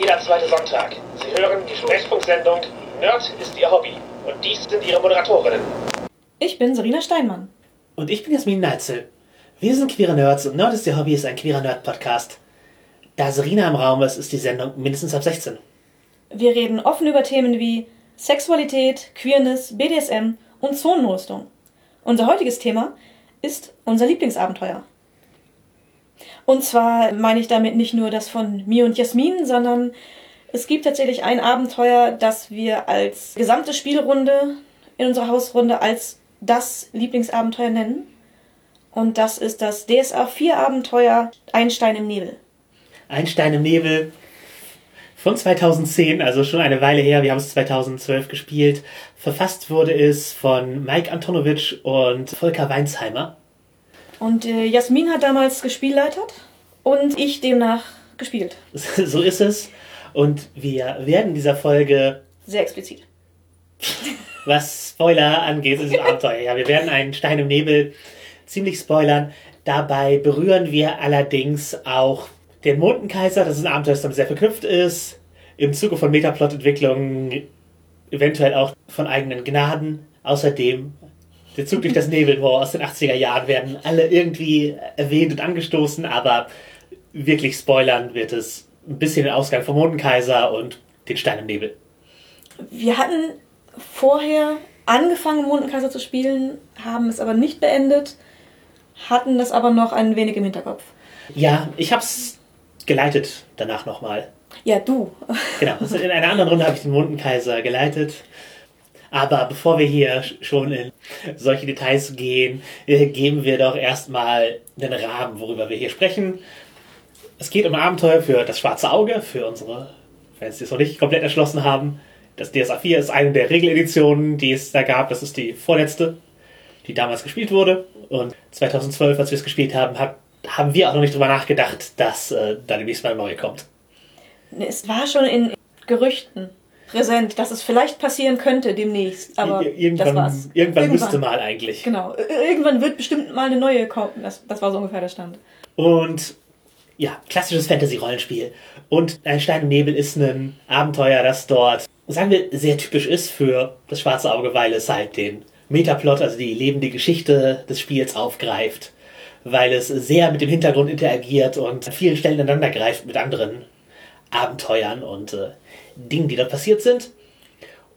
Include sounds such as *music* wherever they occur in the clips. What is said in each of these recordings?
jeder zweite Sonntag. Sie hören die Sprechfunksendung Nerd ist Ihr Hobby. Und dies sind Ihre Moderatorinnen. Ich bin Serena Steinmann. Und ich bin Jasmin Neitzel. Wir sind queere Nerds und Nerd ist Ihr Hobby ist ein queerer Nerd-Podcast. Da Serena im Raum ist, ist die Sendung mindestens ab 16. Wir reden offen über Themen wie Sexualität, Queerness, BDSM und Zonenrüstung. Unser heutiges Thema ist unser Lieblingsabenteuer. Und zwar meine ich damit nicht nur das von mir und Jasmin, sondern es gibt tatsächlich ein Abenteuer, das wir als gesamte Spielrunde in unserer Hausrunde als das Lieblingsabenteuer nennen. Und das ist das DSA 4 Abenteuer Einstein im Nebel. Einstein im Nebel von 2010, also schon eine Weile her. Wir haben es 2012 gespielt. Verfasst wurde es von Mike Antonowitsch und Volker Weinsheimer. Und äh, Jasmin hat damals gespielleitet und ich demnach gespielt. *laughs* So ist es. Und wir werden in dieser Folge Sehr explizit. was Spoiler angeht, ist es *laughs* Abenteuer. Ja, wir werden einen Stein im Nebel ziemlich spoilern. Dabei berühren wir allerdings auch den Mondenkaiser. Das ist ein Abenteuer, das damit sehr verknüpft ist. Im Zuge von Metaplot-Entwicklungen eventuell auch von eigenen Gnaden. Außerdem der Zug durch das Nebelmoor aus den 80er Jahren werden alle irgendwie erwähnt und angestoßen, aber wirklich spoilern wird es ein bisschen den Ausgang vom Mondenkaiser und den Stein im Nebel. Wir hatten vorher angefangen, Mondenkaiser zu spielen, haben es aber nicht beendet, hatten das aber noch ein wenig im Hinterkopf. Ja, ich hab's geleitet danach nochmal. Ja, du. Genau, also in einer anderen Runde habe ich den Mondenkaiser geleitet. Aber bevor wir hier schon in solche Details gehen, äh, geben wir doch erstmal den Rahmen, worüber wir hier sprechen. Es geht um Abenteuer für das schwarze Auge, für unsere Fans, die es noch nicht komplett erschlossen haben. Das DSA 4 ist eine der Regeleditionen, die es da gab. Das ist die vorletzte, die damals gespielt wurde. Und 2012, als wir es gespielt haben, hab, haben wir auch noch nicht drüber nachgedacht, dass äh, da demnächst mal eine neue kommt. Es war schon in Gerüchten präsent, dass es vielleicht passieren könnte demnächst, aber Ir- irgendwann, das war's. Irgendwann, müsste mal eigentlich. Genau. Ir- Irgendwann wird bestimmt mal eine neue kommen. Das, das war so ungefähr der Stand. Und ja, klassisches Fantasy-Rollenspiel. Und ein Stein im Nebel ist ein Abenteuer, das dort, sagen wir, sehr typisch ist für das schwarze Auge, weil es halt den Metaplot, also die lebende Geschichte des Spiels aufgreift. Weil es sehr mit dem Hintergrund interagiert und an vielen Stellen ineinander greift mit anderen Abenteuern und äh, Dingen, die dort passiert sind.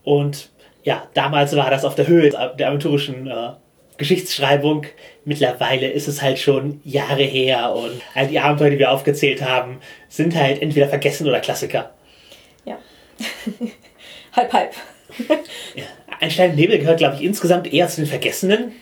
Und ja, damals war das auf der Höhe der aventurischen äh, Geschichtsschreibung. Mittlerweile ist es halt schon Jahre her und all die Abenteuer, die wir aufgezählt haben, sind halt entweder vergessen oder Klassiker. Ja. *laughs* halb, halb. Ja. Ein Stein Nebel gehört, glaube ich, insgesamt eher zu den Vergessenen.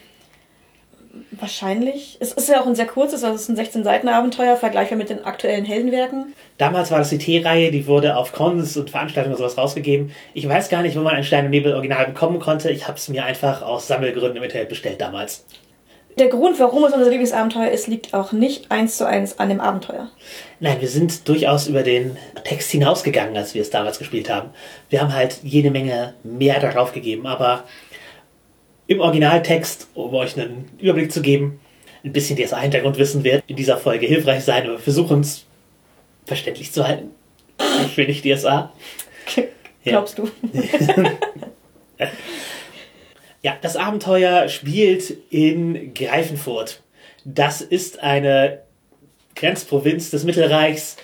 Wahrscheinlich. Es ist ja auch ein sehr kurzes, also es ist ein 16-Seiten-Abenteuer, vergleichbar mit den aktuellen Heldenwerken. Damals war das die T-Reihe, die wurde auf Cons und Veranstaltungen und sowas rausgegeben. Ich weiß gar nicht, wo man ein Stein im Nebel Original bekommen konnte. Ich habe es mir einfach aus Sammelgründen im Internet bestellt damals. Der Grund, warum es unser Lieblingsabenteuer ist, liegt auch nicht eins zu eins an dem Abenteuer. Nein, wir sind durchaus über den Text hinausgegangen, als wir es damals gespielt haben. Wir haben halt jede Menge mehr darauf gegeben, aber im Originaltext, um euch einen Überblick zu geben, ein bisschen DSA-Hintergrundwissen wird in dieser Folge hilfreich sein, aber wir versuchen es verständlich zu halten. Für nicht DSA. *laughs* Glaubst du? *laughs* Ja, das Abenteuer spielt in Greifenfurt. Das ist eine Grenzprovinz des Mittelreichs.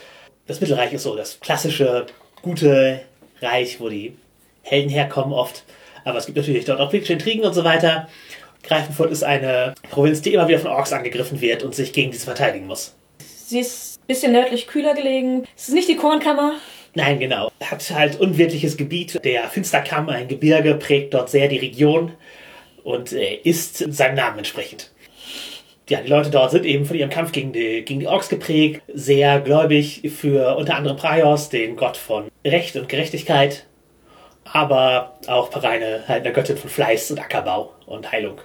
Das Mittelreich ist so das klassische, gute Reich, wo die Helden herkommen oft. Aber es gibt natürlich dort auch politische Intrigen und so weiter. Greifenfurt ist eine Provinz, die immer wieder von Orks angegriffen wird und sich gegen diese verteidigen muss. Sie ist ein bisschen nördlich kühler gelegen. Es ist nicht die Kornkammer. Nein, genau. Hat halt unwirtliches Gebiet. Der Finsterkamm, ein Gebirge, prägt dort sehr die Region und äh, ist seinem Namen entsprechend. Ja, die Leute dort sind eben von ihrem Kampf gegen die, gegen die Orks geprägt, sehr gläubig für unter anderem Praios, den Gott von Recht und Gerechtigkeit, aber auch Pareine, halt eine Göttin von Fleiß und Ackerbau und Heilung.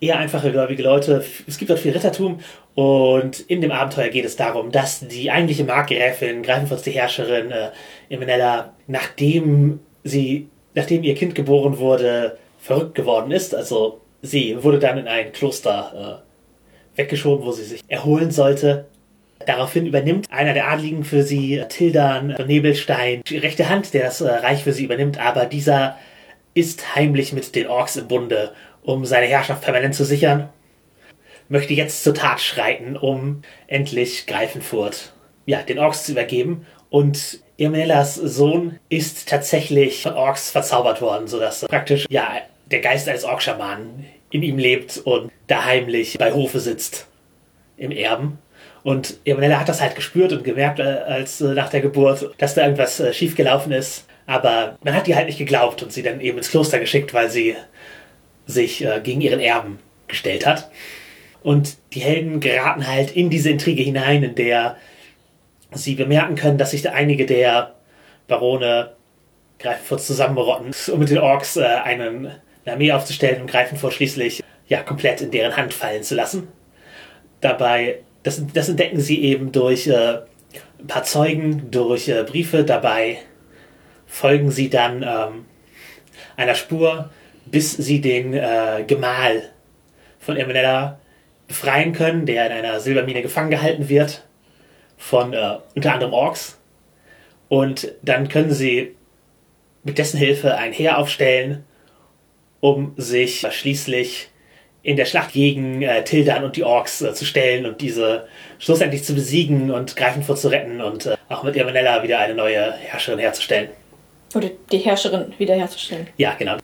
Eher einfache gläubige Leute. Es gibt dort viel Rittertum und in dem Abenteuer geht es darum, dass die eigentliche Markgräfin, Greifenfurts die Herrscherin, äh, Emenella, nachdem sie, nachdem ihr Kind geboren wurde, verrückt geworden ist. Also sie wurde dann in ein Kloster äh, weggeschoben, wo sie sich erholen sollte. Daraufhin übernimmt einer der Adligen für sie, Tildan Nebelstein, die rechte Hand, der das äh, Reich für sie übernimmt, aber dieser ist heimlich mit den Orks im Bunde, um seine Herrschaft permanent zu sichern, möchte jetzt zur Tat schreiten, um endlich Greifenfurt, ja, den Orks zu übergeben und Irmellas Sohn ist tatsächlich von Orks verzaubert worden, sodass praktisch, ja, der Geist eines Orkschamanen in ihm lebt und da heimlich bei Hofe sitzt im Erben. Und Emanuela hat das halt gespürt und gemerkt, äh, als äh, nach der Geburt, dass da irgendwas äh, schiefgelaufen ist. Aber man hat ihr halt nicht geglaubt und sie dann eben ins Kloster geschickt, weil sie sich äh, gegen ihren Erben gestellt hat. Und die Helden geraten halt in diese Intrige hinein, in der sie bemerken können, dass sich da einige der Barone Greifenfurt zusammenrotten, um mit den Orks äh, einen, eine Armee aufzustellen und Greifenfurt schließlich ja komplett in deren Hand fallen zu lassen. Dabei, das, das entdecken sie eben durch äh, ein paar Zeugen, durch äh, Briefe. Dabei folgen sie dann ähm, einer Spur, bis sie den äh, Gemahl von Eminella befreien können, der in einer Silbermine gefangen gehalten wird von äh, unter anderem Orks. Und dann können sie mit dessen Hilfe ein Heer aufstellen, um sich schließlich in der Schlacht gegen äh, Tildan und die Orks äh, zu stellen und diese schlussendlich zu besiegen und Greifenfurt zu retten und äh, auch mit Irmanella wieder eine neue Herrscherin herzustellen. Oder die Herrscherin wiederherzustellen. Ja, genau.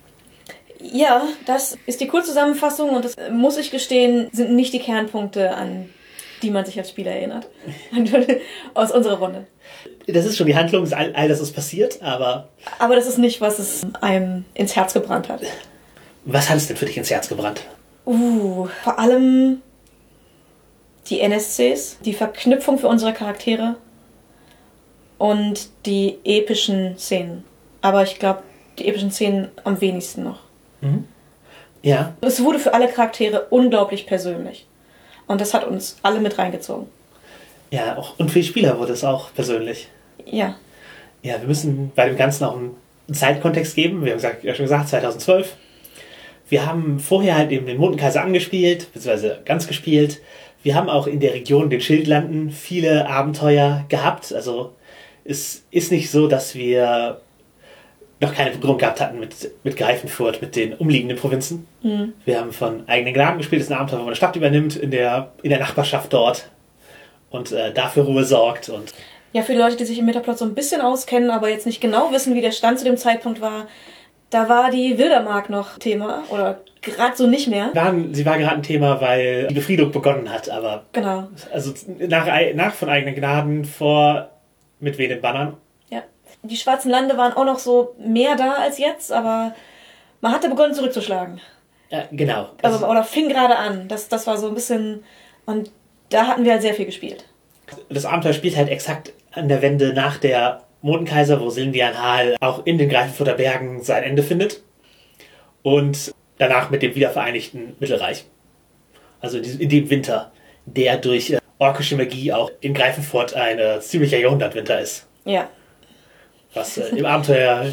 Ja, das ist die Kurzzusammenfassung und das muss ich gestehen, sind nicht die Kernpunkte, an die man sich als Spieler erinnert. *laughs* Aus unserer Runde. Das ist schon die Handlung, all, all das ist passiert, aber. Aber das ist nicht, was es einem ins Herz gebrannt hat. Was hat es denn für dich ins Herz gebrannt? Uh, vor allem die NSCs, die Verknüpfung für unsere Charaktere und die epischen Szenen. Aber ich glaube, die epischen Szenen am wenigsten noch. Mhm. Ja. Es wurde für alle Charaktere unglaublich persönlich. Und das hat uns alle mit reingezogen. Ja, auch, und für die Spieler wurde es auch persönlich. Ja. Ja, wir müssen bei dem Ganzen auch einen Zeitkontext geben. Wir haben gesagt, ja schon gesagt, 2012. Wir haben vorher halt eben den Mondenkaiser angespielt, beziehungsweise ganz gespielt. Wir haben auch in der Region den Schildlanden viele Abenteuer gehabt. Also es ist nicht so, dass wir noch keine Berührung gehabt hatten mit, mit Greifenfurt, mit den umliegenden Provinzen. Mhm. Wir haben von eigenen Gnaden gespielt, das ist ein Abenteuer, wo man eine Stadt übernimmt, in der, in der Nachbarschaft dort und äh, dafür Ruhe sorgt. Und ja, für die Leute, die sich im Metaplot so ein bisschen auskennen, aber jetzt nicht genau wissen, wie der Stand zu dem Zeitpunkt war, da war die Wildermark noch Thema oder gerade so nicht mehr. Waren, sie war gerade ein Thema, weil die Befriedung begonnen hat, aber. Genau. Also nach, nach von eigenen Gnaden vor mit wenigen Bannern. Ja. Die schwarzen Lande waren auch noch so mehr da als jetzt, aber man hatte begonnen zurückzuschlagen. Ja, genau. Also, oder fing gerade an. Das, das war so ein bisschen. Und da hatten wir halt sehr viel gespielt. Das Abenteuer spielt halt exakt an der Wende nach der Mondenkaiser, wo Sildian Hal auch in den Greifenfurter Bergen sein Ende findet. Und danach mit dem wiedervereinigten Mittelreich. Also in dem Winter, der durch äh, orkische Magie auch in Greifenfurt ein äh, ziemlicher Jahrhundertwinter ist. Ja. Was äh, im Abenteuer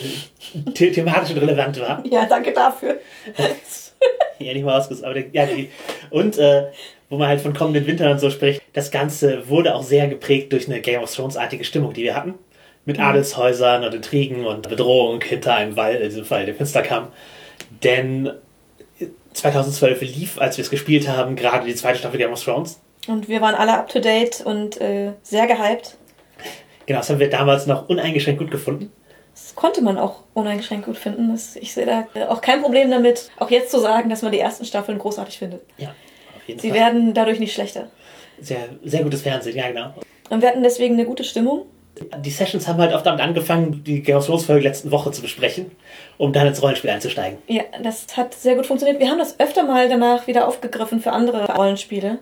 the thematisch relevant war. Ja, danke dafür. ja, nicht mal ausgesucht, aber der, ja, die, und äh, wo man halt von kommenden Wintern und so spricht, das Ganze wurde auch sehr geprägt durch eine Game of Thrones-artige Stimmung, die wir hatten mit mhm. Adelshäusern und Intrigen und Bedrohung hinter einem Wall, in diesem Fall der Finsterkamm. Denn 2012 lief, als wir es gespielt haben, gerade die zweite Staffel Game of Thrones. Und wir waren alle up to date und äh, sehr gehypt. Genau, das haben wir damals noch uneingeschränkt gut gefunden. Das konnte man auch uneingeschränkt gut finden. Das, ich sehe da auch kein Problem damit, auch jetzt zu sagen, dass man die ersten Staffeln großartig findet. Ja, auf jeden Sie Fall. Sie werden dadurch nicht schlechter. Sehr, sehr gutes Fernsehen, ja, genau. Und wir hatten deswegen eine gute Stimmung die Sessions haben halt oft damit angefangen, die Game of Thrones Folge letzten Woche zu besprechen, um dann ins Rollenspiel einzusteigen. Ja, das hat sehr gut funktioniert. Wir haben das öfter mal danach wieder aufgegriffen für andere Rollenspiele.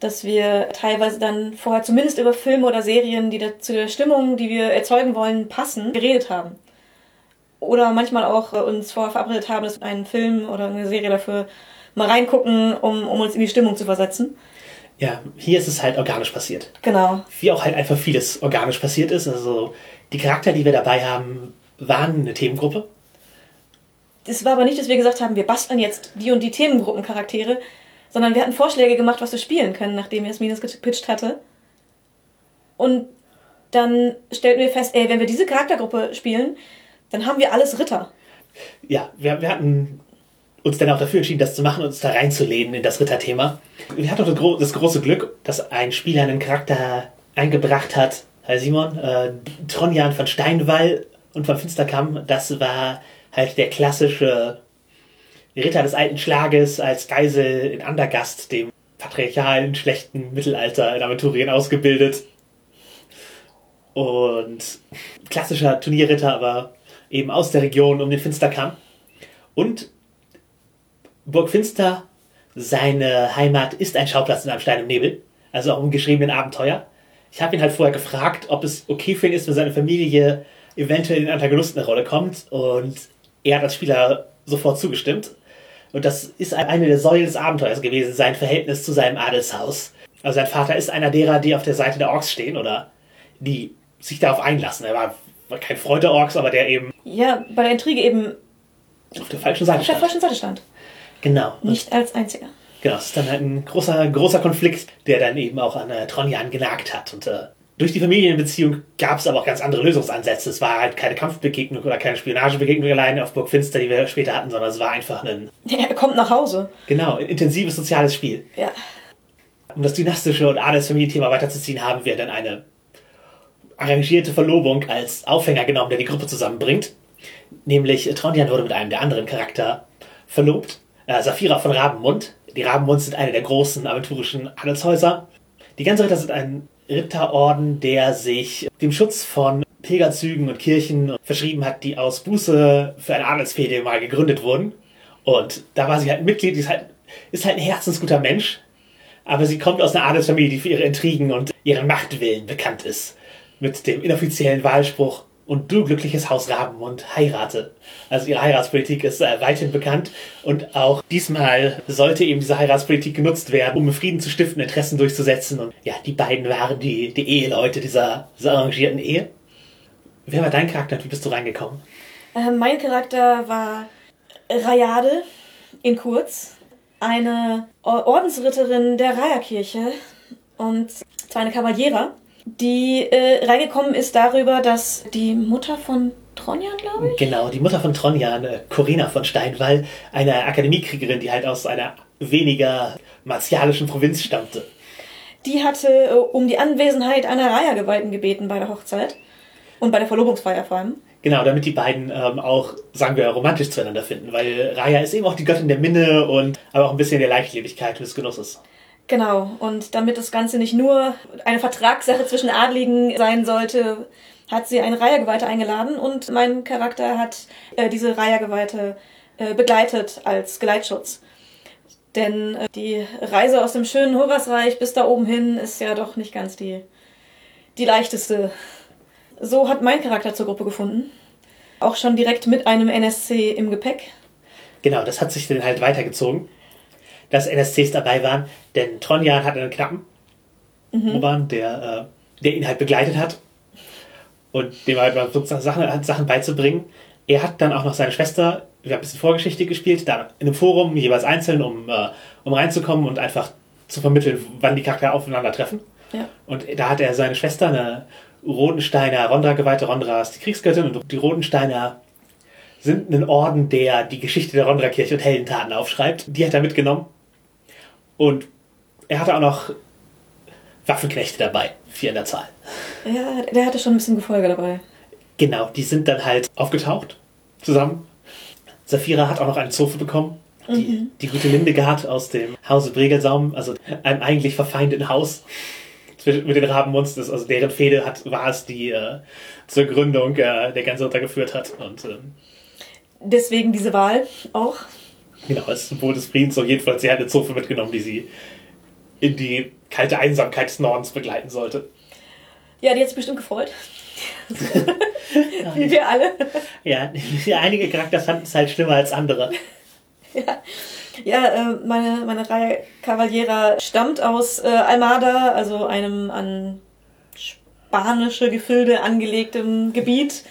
Dass wir teilweise dann vorher zumindest über Filme oder Serien, die da, zu der Stimmung, die wir erzeugen wollen, passen, geredet haben. Oder manchmal auch äh, uns vorher verabredet haben, dass wir einen Film oder eine Serie dafür mal reingucken, um, um uns in die Stimmung zu versetzen. Ja, hier ist es halt organisch passiert. Genau. Wie auch halt einfach vieles organisch passiert ist. Also die Charakter, die wir dabei haben, waren eine Themengruppe. Es war aber nicht, dass wir gesagt haben, wir basteln jetzt die und die Themengruppencharaktere, sondern wir hatten Vorschläge gemacht, was wir spielen können, nachdem Jasmin es gepitcht hatte. Und dann stellten wir fest, ey, wenn wir diese Charaktergruppe spielen, dann haben wir alles Ritter. Ja, wir, wir hatten uns dann auch dafür entschieden, das zu machen und uns da reinzulehnen in das Ritterthema. Wir hatten auch das, gro das große Glück, dass ein Spieler einen Charakter eingebracht hat, Herr Simon, äh, Tronjan von Steinwall und von Finsterkamm. Das war halt der klassische Ritter des alten Schlages als Geisel in Andergast, dem patriarchalen, schlechten Mittelalter in Aventurien ausgebildet. Und klassischer Turnierritter, aber eben aus der Region um den Finsterkamm. Und Burg Finster, seine Heimat, ist ein Schauplatz in einem Stein im Nebel, also auch im geschriebenen Abenteuer. Ich habe ihn halt vorher gefragt, ob es okay für ihn ist, wenn seine Familie eventuell in Antagonisten eine Rolle kommt. Und er hat als Spieler sofort zugestimmt. Und das ist eine der Säulen des Abenteuers gewesen, sein Verhältnis zu seinem Adelshaus. Also sein Vater ist einer derer, die auf der Seite der Orks stehen oder die sich darauf einlassen. Er war, war kein Freund der Orks, aber der eben Ja, bei der Intrige eben auf der falschen Seite auf der stand. falschen Seite stand. Genau. Nicht als einziger. Genau, es ist dann halt ein großer, großer Konflikt, der dann eben auch an äh, Tronjan genagt hat. Und äh, durch die Familienbeziehung gab es aber auch ganz andere Lösungsansätze. Es war halt keine Kampfbegegnung oder keine Spionagebegegnung alleine auf Burg Finster, die wir später hatten, sondern es war einfach ein, Er kommt nach Hause. genau, ein intensives soziales Spiel. Ja. Um das dynastische und Adelsfamilienthema weiterzuziehen, haben wir dann eine arrangierte Verlobung als Aufhänger genommen, der die Gruppe zusammenbringt. Nämlich äh, Tronjan wurde mit einem der anderen Charakter verlobt. Äh, Saphira von Rabenmund. Die Rabenmund sind eine der großen aventurischen Adelshäuser. Die ganze Ritter sind ein Ritterorden, der sich dem Schutz von Pilgerzügen und Kirchen verschrieben hat, die aus Buße für eine Adelsfehde mal gegründet wurden. Und da war sie halt ein Mitglied, die ist halt, ist halt ein herzensguter Mensch, aber sie kommt aus einer Adelsfamilie, die für ihre Intrigen und ihren Machtwillen bekannt ist. Mit dem inoffiziellen Wahlspruch und du glückliches Haus Rabenmund heirate. Also ihre Heiratspolitik ist äh, weithin bekannt und auch diesmal sollte eben diese Heiratspolitik genutzt werden, um Frieden zu stiften, Interessen durchzusetzen. Und ja, die beiden waren die, die Eheleute dieser, dieser arrangierten Ehe. Wer war dein Charakter und wie bist du reingekommen? Äh, mein Charakter war Rayade in Kurz, eine Or- Ordensritterin der Reiherkirche und zwar eine Kavaliera, die äh, reingekommen ist darüber, dass die Mutter von Tronjan, glaube ich, Genau, die Mutter von Tronjan, äh, Corinna von Steinwall, eine Akademiekriegerin, die halt aus einer weniger martialischen Provinz stammte. die hatte äh, um die Anwesenheit einer Reihergeweihten gebeten bei der Hochzeit und bei der Verlobungsfeier vor allem. Genau, damit die beiden ähm, auch, sagen wir, romantisch zueinander finden, weil Raya ist eben auch die Göttin der Minne und aber auch ein bisschen der Leichtlebigkeit und des Genusses. Genau, und damit das Ganze nicht nur eine Vertragssache zwischen Adligen sein sollte, hat sie eine Reihergeweihte eingeladen und mein Charakter hat äh, diese Reihergeweihte äh, begleitet als Geleitschutz. Denn äh, die Reise aus dem schönen Horasreich bis da oben hin ist ja doch nicht ganz die, die leichteste. So hat mein Charakter zur Gruppe gefunden. Auch schon direkt mit einem NSC im Gepäck. Genau, das hat sich dann halt weitergezogen, dass NSCs dabei waren, denn Tronjan hat einen Knappen, Oban, der, äh, der ihn halt begleitet hat und dem halt mal sozusagen Sachen, hat Sachen beizubringen. Er hat dann auch noch seine Schwester, wir haben ein bisschen Vorgeschichte gespielt, da in einem Forum, jeweils einzeln, um, äh, um reinzukommen und einfach zu vermitteln, wann die Charaktere aufeinandertreffen. Ja. Und da hat er seine Schwester, eine Rodensteiner Rondra-geweihte Rondra ist die Kriegsgöttin und die Rodensteiner sind ein Orden, der die Geschichte der Rondra-Kirche und Heldentaten aufschreibt. Die hat er mitgenommen. Und er hatte auch noch Waffenknechte dabei, vier in der Zahl. Ja, der hatte schon ein bisschen Gefolge dabei. Genau, die sind dann halt aufgetaucht zusammen. Saphira hat auch noch eine Zofe bekommen. Die, die gute Lindegard aus dem Hause Bregelsaum, also einem eigentlich verfeindeten Haus mit den Rabenmonsters, also deren Fehde hat, war es, die äh, zur Gründung äh, der ganze geführt hat. Und ähm, Deswegen diese Wahl auch. Genau, als Symbol des Friedens auf jeden Fall, sie hat eine Zofe mitgenommen, die sie in die kalte Einsamkeit des Nordens begleiten sollte. Ja, die hat sich bestimmt gefreut. *laughs* Wie wir alle. Ja, einige Charakter fanden es halt schlimmer als andere. Ja, ja äh, meine, meine Reihe Cavaliera stammt aus äh, Almada, also einem an spanische Gefilde angelegtem Gebiet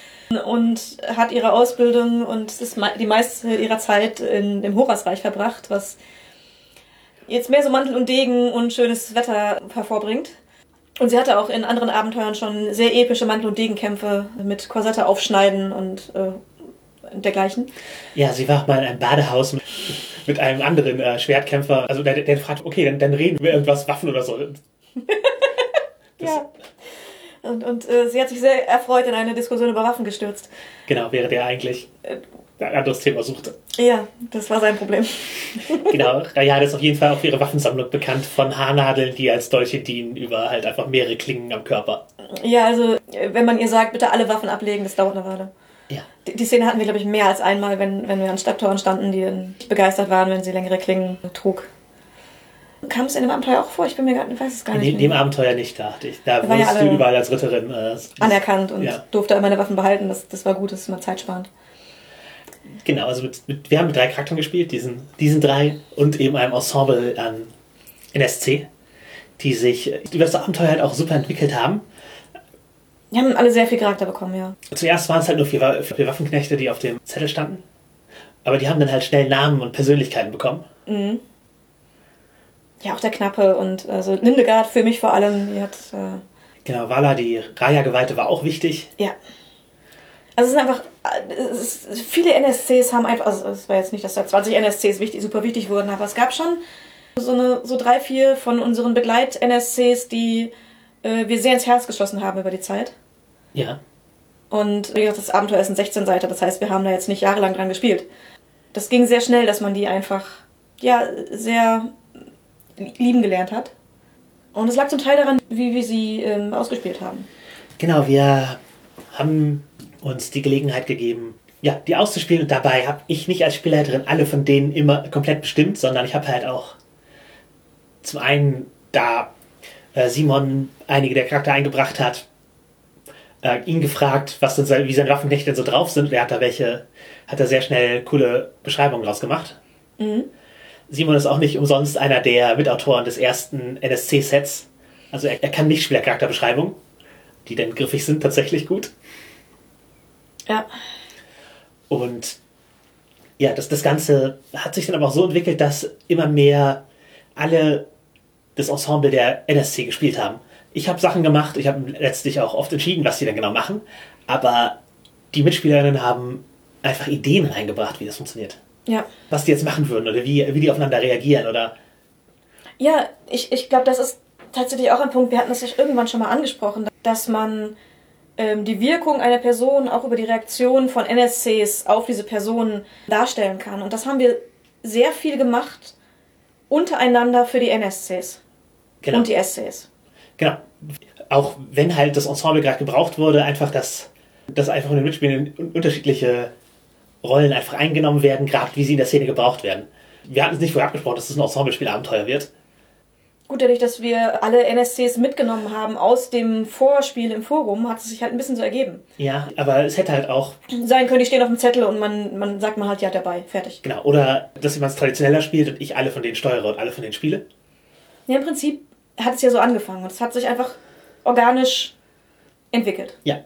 und hat ihre Ausbildung und die meiste ihrer Zeit in dem Horasreich verbracht, was jetzt mehr so Mantel und Degen und schönes Wetter hervorbringt. Und sie hatte auch in anderen Abenteuern schon sehr epische Mantel- und Degenkämpfe mit Korsette aufschneiden und äh, dergleichen. Ja, sie war auch mal in einem Badehaus mit, mit einem anderen äh, Schwertkämpfer. Also der, der fragt, okay, dann, dann reden wir irgendwas, Waffen oder so. *laughs* Das- ja. Und, und äh, sie hat sich sehr erfreut in eine Diskussion über Waffen gestürzt. Genau, während er eigentlich ein anderes Thema suchte. Ja, das war sein Problem. *laughs* Genau, Rayada ist auf jeden Fall auch für ihre Waffensammlung bekannt, von Haarnadeln, die als Dolche dienen, über halt einfach mehrere Klingen am Körper. Ja, also äh, wenn man ihr sagt, bitte alle Waffen ablegen, das dauert eine Weile. Ja. Die, die Szene hatten wir, glaube ich, mehr als einmal, wenn, wenn wir an Stadttoren standen, die begeistert waren, wenn sie längere Klingen trug. Kam es in dem Abenteuer auch vor? Ich bin mir gar, ich weiß es gar In nicht. dem, dem. Abenteuer nicht, dachte ich. Da Da waren ja wurdest du überall als Ritterin äh, Anerkannt und Ja. durfte all meine Waffen behalten. Das, das war gut, das ist mal zeitsparend. Genau, also mit, mit, wir haben mit drei Charakteren gespielt, diesen, diesen drei und eben einem Ensemble an NSC, die sich über das Abenteuer halt auch super entwickelt haben. Die haben alle sehr viel Charakter bekommen, ja. Zuerst waren es halt nur vier, vier Waffenknechte, die auf dem Zettel standen. Aber die haben dann halt schnell Namen und Persönlichkeiten bekommen. Ja, auch der Knappe und also Lindegard für mich vor allem, die hat, äh, Genau, Vala, die Raya-Geweihte, war auch wichtig. ja. Also es sind einfach, äh, es ist, viele NSCs haben einfach, also es war jetzt nicht, dass da 20 NSCs wichtig, super wichtig wurden, aber es gab schon so, eine, so drei, vier von unseren Begleit-NSCs, die äh, wir sehr ins Herz geschlossen haben über die Zeit. Ja. Und wie gesagt, das Abenteuer ist ein 16 Seiter, das heißt, wir haben da jetzt nicht jahrelang dran gespielt. Das ging sehr schnell, dass man die einfach, ja, sehr lieben gelernt hat. Und es lag zum Teil daran, wie wir sie ähm, ausgespielt haben. Genau, wir haben uns die Gelegenheit gegeben, ja, die auszuspielen. Und dabei habe ich nicht als Spielleiterin alle von denen immer komplett bestimmt, sondern ich habe halt auch zum einen, da äh, Simon einige der Charakter eingebracht hat, äh, ihn gefragt, was denn sein, wie seine Waffenknechte denn so drauf sind. Und er hat da welche, hat er sehr schnell coole Beschreibungen draus gemacht. Simon ist auch nicht umsonst einer der Mitautoren des ersten NSC-Sets. Also er, er kann nicht Spielercharakterbeschreibungen, die dann griffig sind, tatsächlich gut. Ja. Und ja, das, das Ganze hat sich dann aber auch so entwickelt, dass immer mehr alle das Ensemble der NSC gespielt haben. Ich habe Sachen gemacht, ich habe letztlich auch oft entschieden, was die dann genau machen, aber die Mitspielerinnen haben einfach Ideen reingebracht, wie das funktioniert. Ja. Was die jetzt machen würden oder wie, wie die aufeinander reagieren oder Ja, ich, ich glaube, das ist tatsächlich auch ein Punkt, wir hatten das ja irgendwann schon mal angesprochen, dass man ähm, die Wirkung einer Person auch über die Reaktion von NSCs auf diese Person darstellen kann. Und das haben wir sehr viel gemacht untereinander für die NSCs genau. und die SCs. Genau. Auch wenn halt das Ensemble gerade gebraucht wurde, einfach, dass, dass einfach in den Mitspielern un- unterschiedliche Rollen einfach eingenommen werden, gerade wie sie in der Szene gebraucht werden. Wir hatten es nicht vorher abgesprochen, dass es ein Ensemble-Spielabenteuer wird. Gut, dadurch, dass wir alle NSCs mitgenommen haben aus dem Vorspiel im Forum, hat es sich halt ein bisschen so ergeben. Ja, aber es hätte halt auch, Sein können, die stehen auf dem Zettel und man, man sagt man halt ja dabei. Fertig. genau, oder dass jemand es traditioneller spielt und ich alle von denen steuere und alle von denen spiele. Ja, im Prinzip hat es ja so angefangen und es hat sich einfach organisch entwickelt. Ja.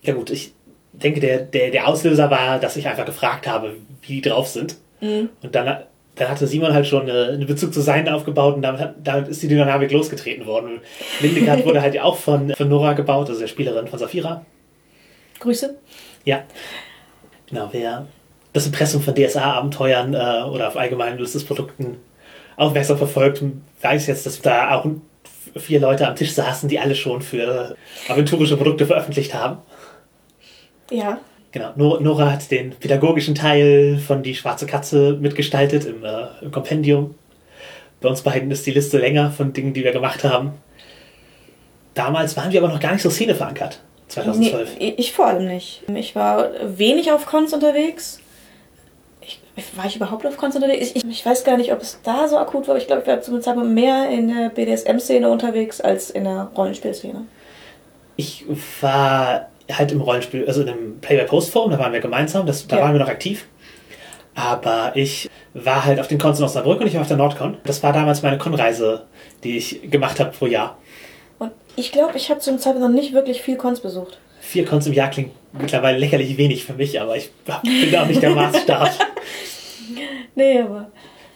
Ja gut, ich denke, der, der, der Auslöser war, dass ich einfach gefragt habe, wie die drauf sind. Und dann, dann hatte Simon halt schon eine, einen Bezug zu seinen aufgebaut und damit, hat, damit ist die Dynamik losgetreten worden. Lindegard *laughs* wurde halt auch von, von Nora gebaut, also der Spielerin von Safira. Grüße. Ja. Genau, wer das Impressum von DSA-Abenteuern äh, oder auf allgemeinen Lustisprodukten aufmerksam verfolgt, weiß jetzt, dass da auch vier Leute am Tisch saßen, die alle schon für aventurische Produkte veröffentlicht haben. Ja. Genau, Nor- Nora hat den pädagogischen Teil von Die Schwarze Katze mitgestaltet im, äh, im Kompendium. Bei uns beiden ist die Liste länger von Dingen, die wir gemacht haben. Damals waren wir aber noch gar nicht so Szene verankert. 2012. Nee, ich vor allem nicht. Ich war wenig auf Cons unterwegs. Ich, war ich überhaupt auf Cons unterwegs? Ich, ich, ich weiß gar nicht, ob es da so akut war. aber Ich glaube, ich war zum Zeitpunkt mehr in der BDSM-Szene unterwegs als in der Rollenspielszene. Ich war halt im Rollenspiel, also in einem Play-by-Post-Forum, da waren wir gemeinsam, das, da Ja. waren wir noch aktiv. Aber ich war halt auf den Cons in Osnabrück und ich war auf der Nordcon. Das war damals meine Con-Reise, die ich gemacht habe pro Jahr. Und ich glaube, ich habe zum Zeitpunkt noch nicht wirklich viel Cons besucht. Vier Cons im Jahr klingt mittlerweile lächerlich wenig für mich, aber ich *laughs* bin da auch nicht der Maßstab. *laughs* Nee, aber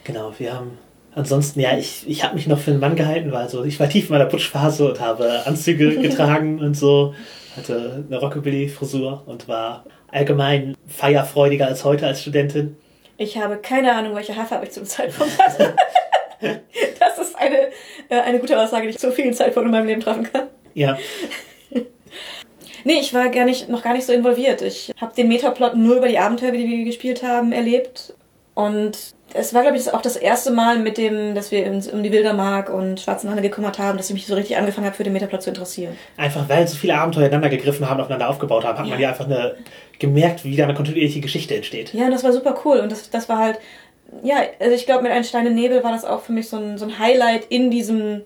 genau, wir haben Ansonsten, ja, ich, ich habe mich noch für einen Mann gehalten, weil so, ich war tief in meiner Putschphase und habe Anzüge *laughs* getragen und so, hatte eine Rockabilly-Frisur und war allgemein feierfreudiger als heute als Studentin. Ich habe keine Ahnung, welche Haarfarbe ich zum Zeitpunkt hatte. *laughs* das ist eine, äh, eine gute Aussage, die ich zu vielen Zeitpunkten in meinem Leben treffen kann. Ja, *laughs* Nee, ich war gar nicht, noch gar nicht so involviert. Ich habe den Metaplot nur über die Abenteuer, die wir gespielt haben, erlebt. Und es war, glaube ich, auch das erste Mal mit dem, dass wir uns um die Wildermark und Schwarzen Hanne gekümmert haben, dass ich mich so richtig angefangen habe, für den Metaplot zu interessieren. einfach weil so viele Abenteuer ineinander gegriffen haben, aufeinander aufgebaut haben, hat man ja einfach eine, gemerkt, wie da eine kontinuierliche Geschichte entsteht. Ja, und das war super cool. Und das, das war halt, ja, also ich glaube, mit Ein Stein im Nebel war das auch für mich so ein, so ein Highlight in diesem,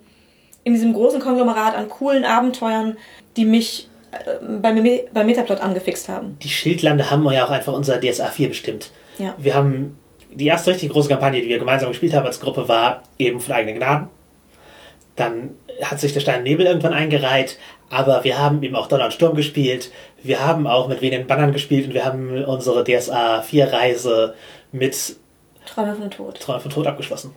in diesem großen Konglomerat an coolen Abenteuern, die mich äh, beim, Me- beim Metaplot angefixt haben. Die Schildlande haben ja auch einfach unser DSA 4 bestimmt. Ja. Wir haben die erste richtig große Kampagne, die wir gemeinsam gespielt haben als Gruppe, war eben von eigenen Gnaden. Dann hat sich der Stein Nebel irgendwann eingereiht, aber wir haben eben auch Donner und Sturm gespielt. Wir haben auch mit wenigen Bannern gespielt und wir haben unsere DSA 4 Reise mit Träume vom Tod. Träume von Tod abgeschlossen.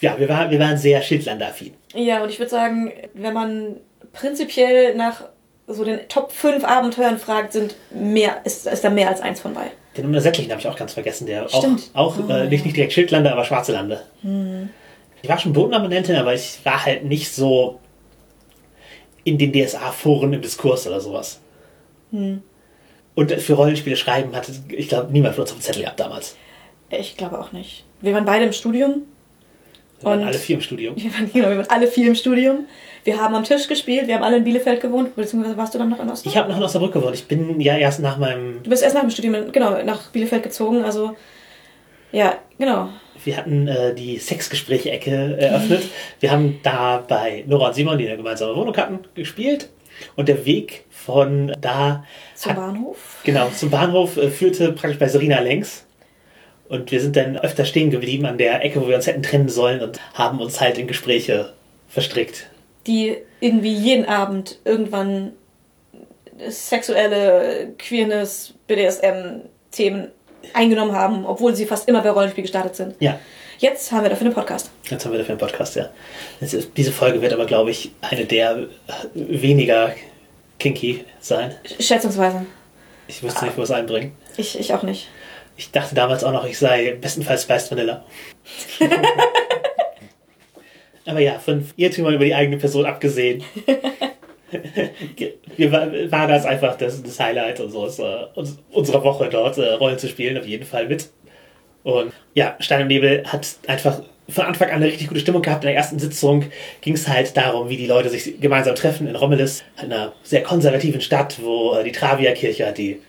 Ja, wir waren, wir waren sehr Schildlande-affin. Ja, und ich würde sagen, wenn man prinzipiell nach so den Top 5 Abenteuern fragt, sind mehr, ist, ist da mehr als eins von bei. Den Unersättlichen habe ich auch ganz vergessen, der auch, Stimmt. auch Oh, äh, nicht, nicht direkt Schildlande, aber Schwarze Lande. Ich war schon Bodenabonnentin, aber ich war halt nicht so in den DSA-Foren im Diskurs oder sowas. Und für Rollenspiele schreiben hatte, ich glaube, niemand von uns auf dem Zettel gehabt damals. Ich glaube auch nicht. Wir waren beide im Studium. Wir waren alle vier im Studium. *laughs* Wir waren, genau, wir waren alle viel im Studium. Wir haben am Tisch gespielt, wir haben alle in Bielefeld gewohnt, beziehungsweise warst du dann noch in Osnabrück? Ich habe noch in Osnabrück gewohnt. Ich bin ja erst nach meinem. Du bist erst nach dem Studium, genau, nach Bielefeld gezogen, also ja, genau. Wir hatten äh, die Sexgespräche-Ecke eröffnet. *laughs* Wir haben da bei Nora und Simon, die eine gemeinsame Wohnung hatten, gespielt. Und der Weg von da Zum hat- Bahnhof. Genau, zum Bahnhof äh, führte praktisch bei Serena längs. Und wir sind dann öfter stehen geblieben an der Ecke, wo wir uns hätten trennen sollen und haben uns halt in Gespräche verstrickt. die irgendwie jeden Abend irgendwann sexuelle Queerness, BDSM-Themen eingenommen haben, obwohl sie fast immer bei Rollenspiel gestartet sind. Ja, Jetzt haben wir dafür einen Podcast. jetzt haben wir dafür einen Podcast, ja. Ist, diese Folge wird aber, glaube ich, eine der weniger kinky sein. Schätzungsweise. Ich wüsste nicht, wo es einbringen. Ich, ich auch nicht. Ich dachte damals auch noch, ich sei bestenfalls Spiced Vanilla. *laughs* Aber ja, von Irrtümern über die eigene Person abgesehen. *laughs* Wir war, das einfach das, das Highlight unseres, äh, uns- unserer Woche dort, äh, Rollen zu spielen, auf jeden Fall mit. Und ja, Stein im Nebel hat einfach von Anfang an eine richtig gute Stimmung gehabt. In der ersten Sitzung ging es halt darum, wie die Leute sich gemeinsam treffen in Rommelis, einer sehr konservativen Stadt, wo äh, die Travia-Kirche, die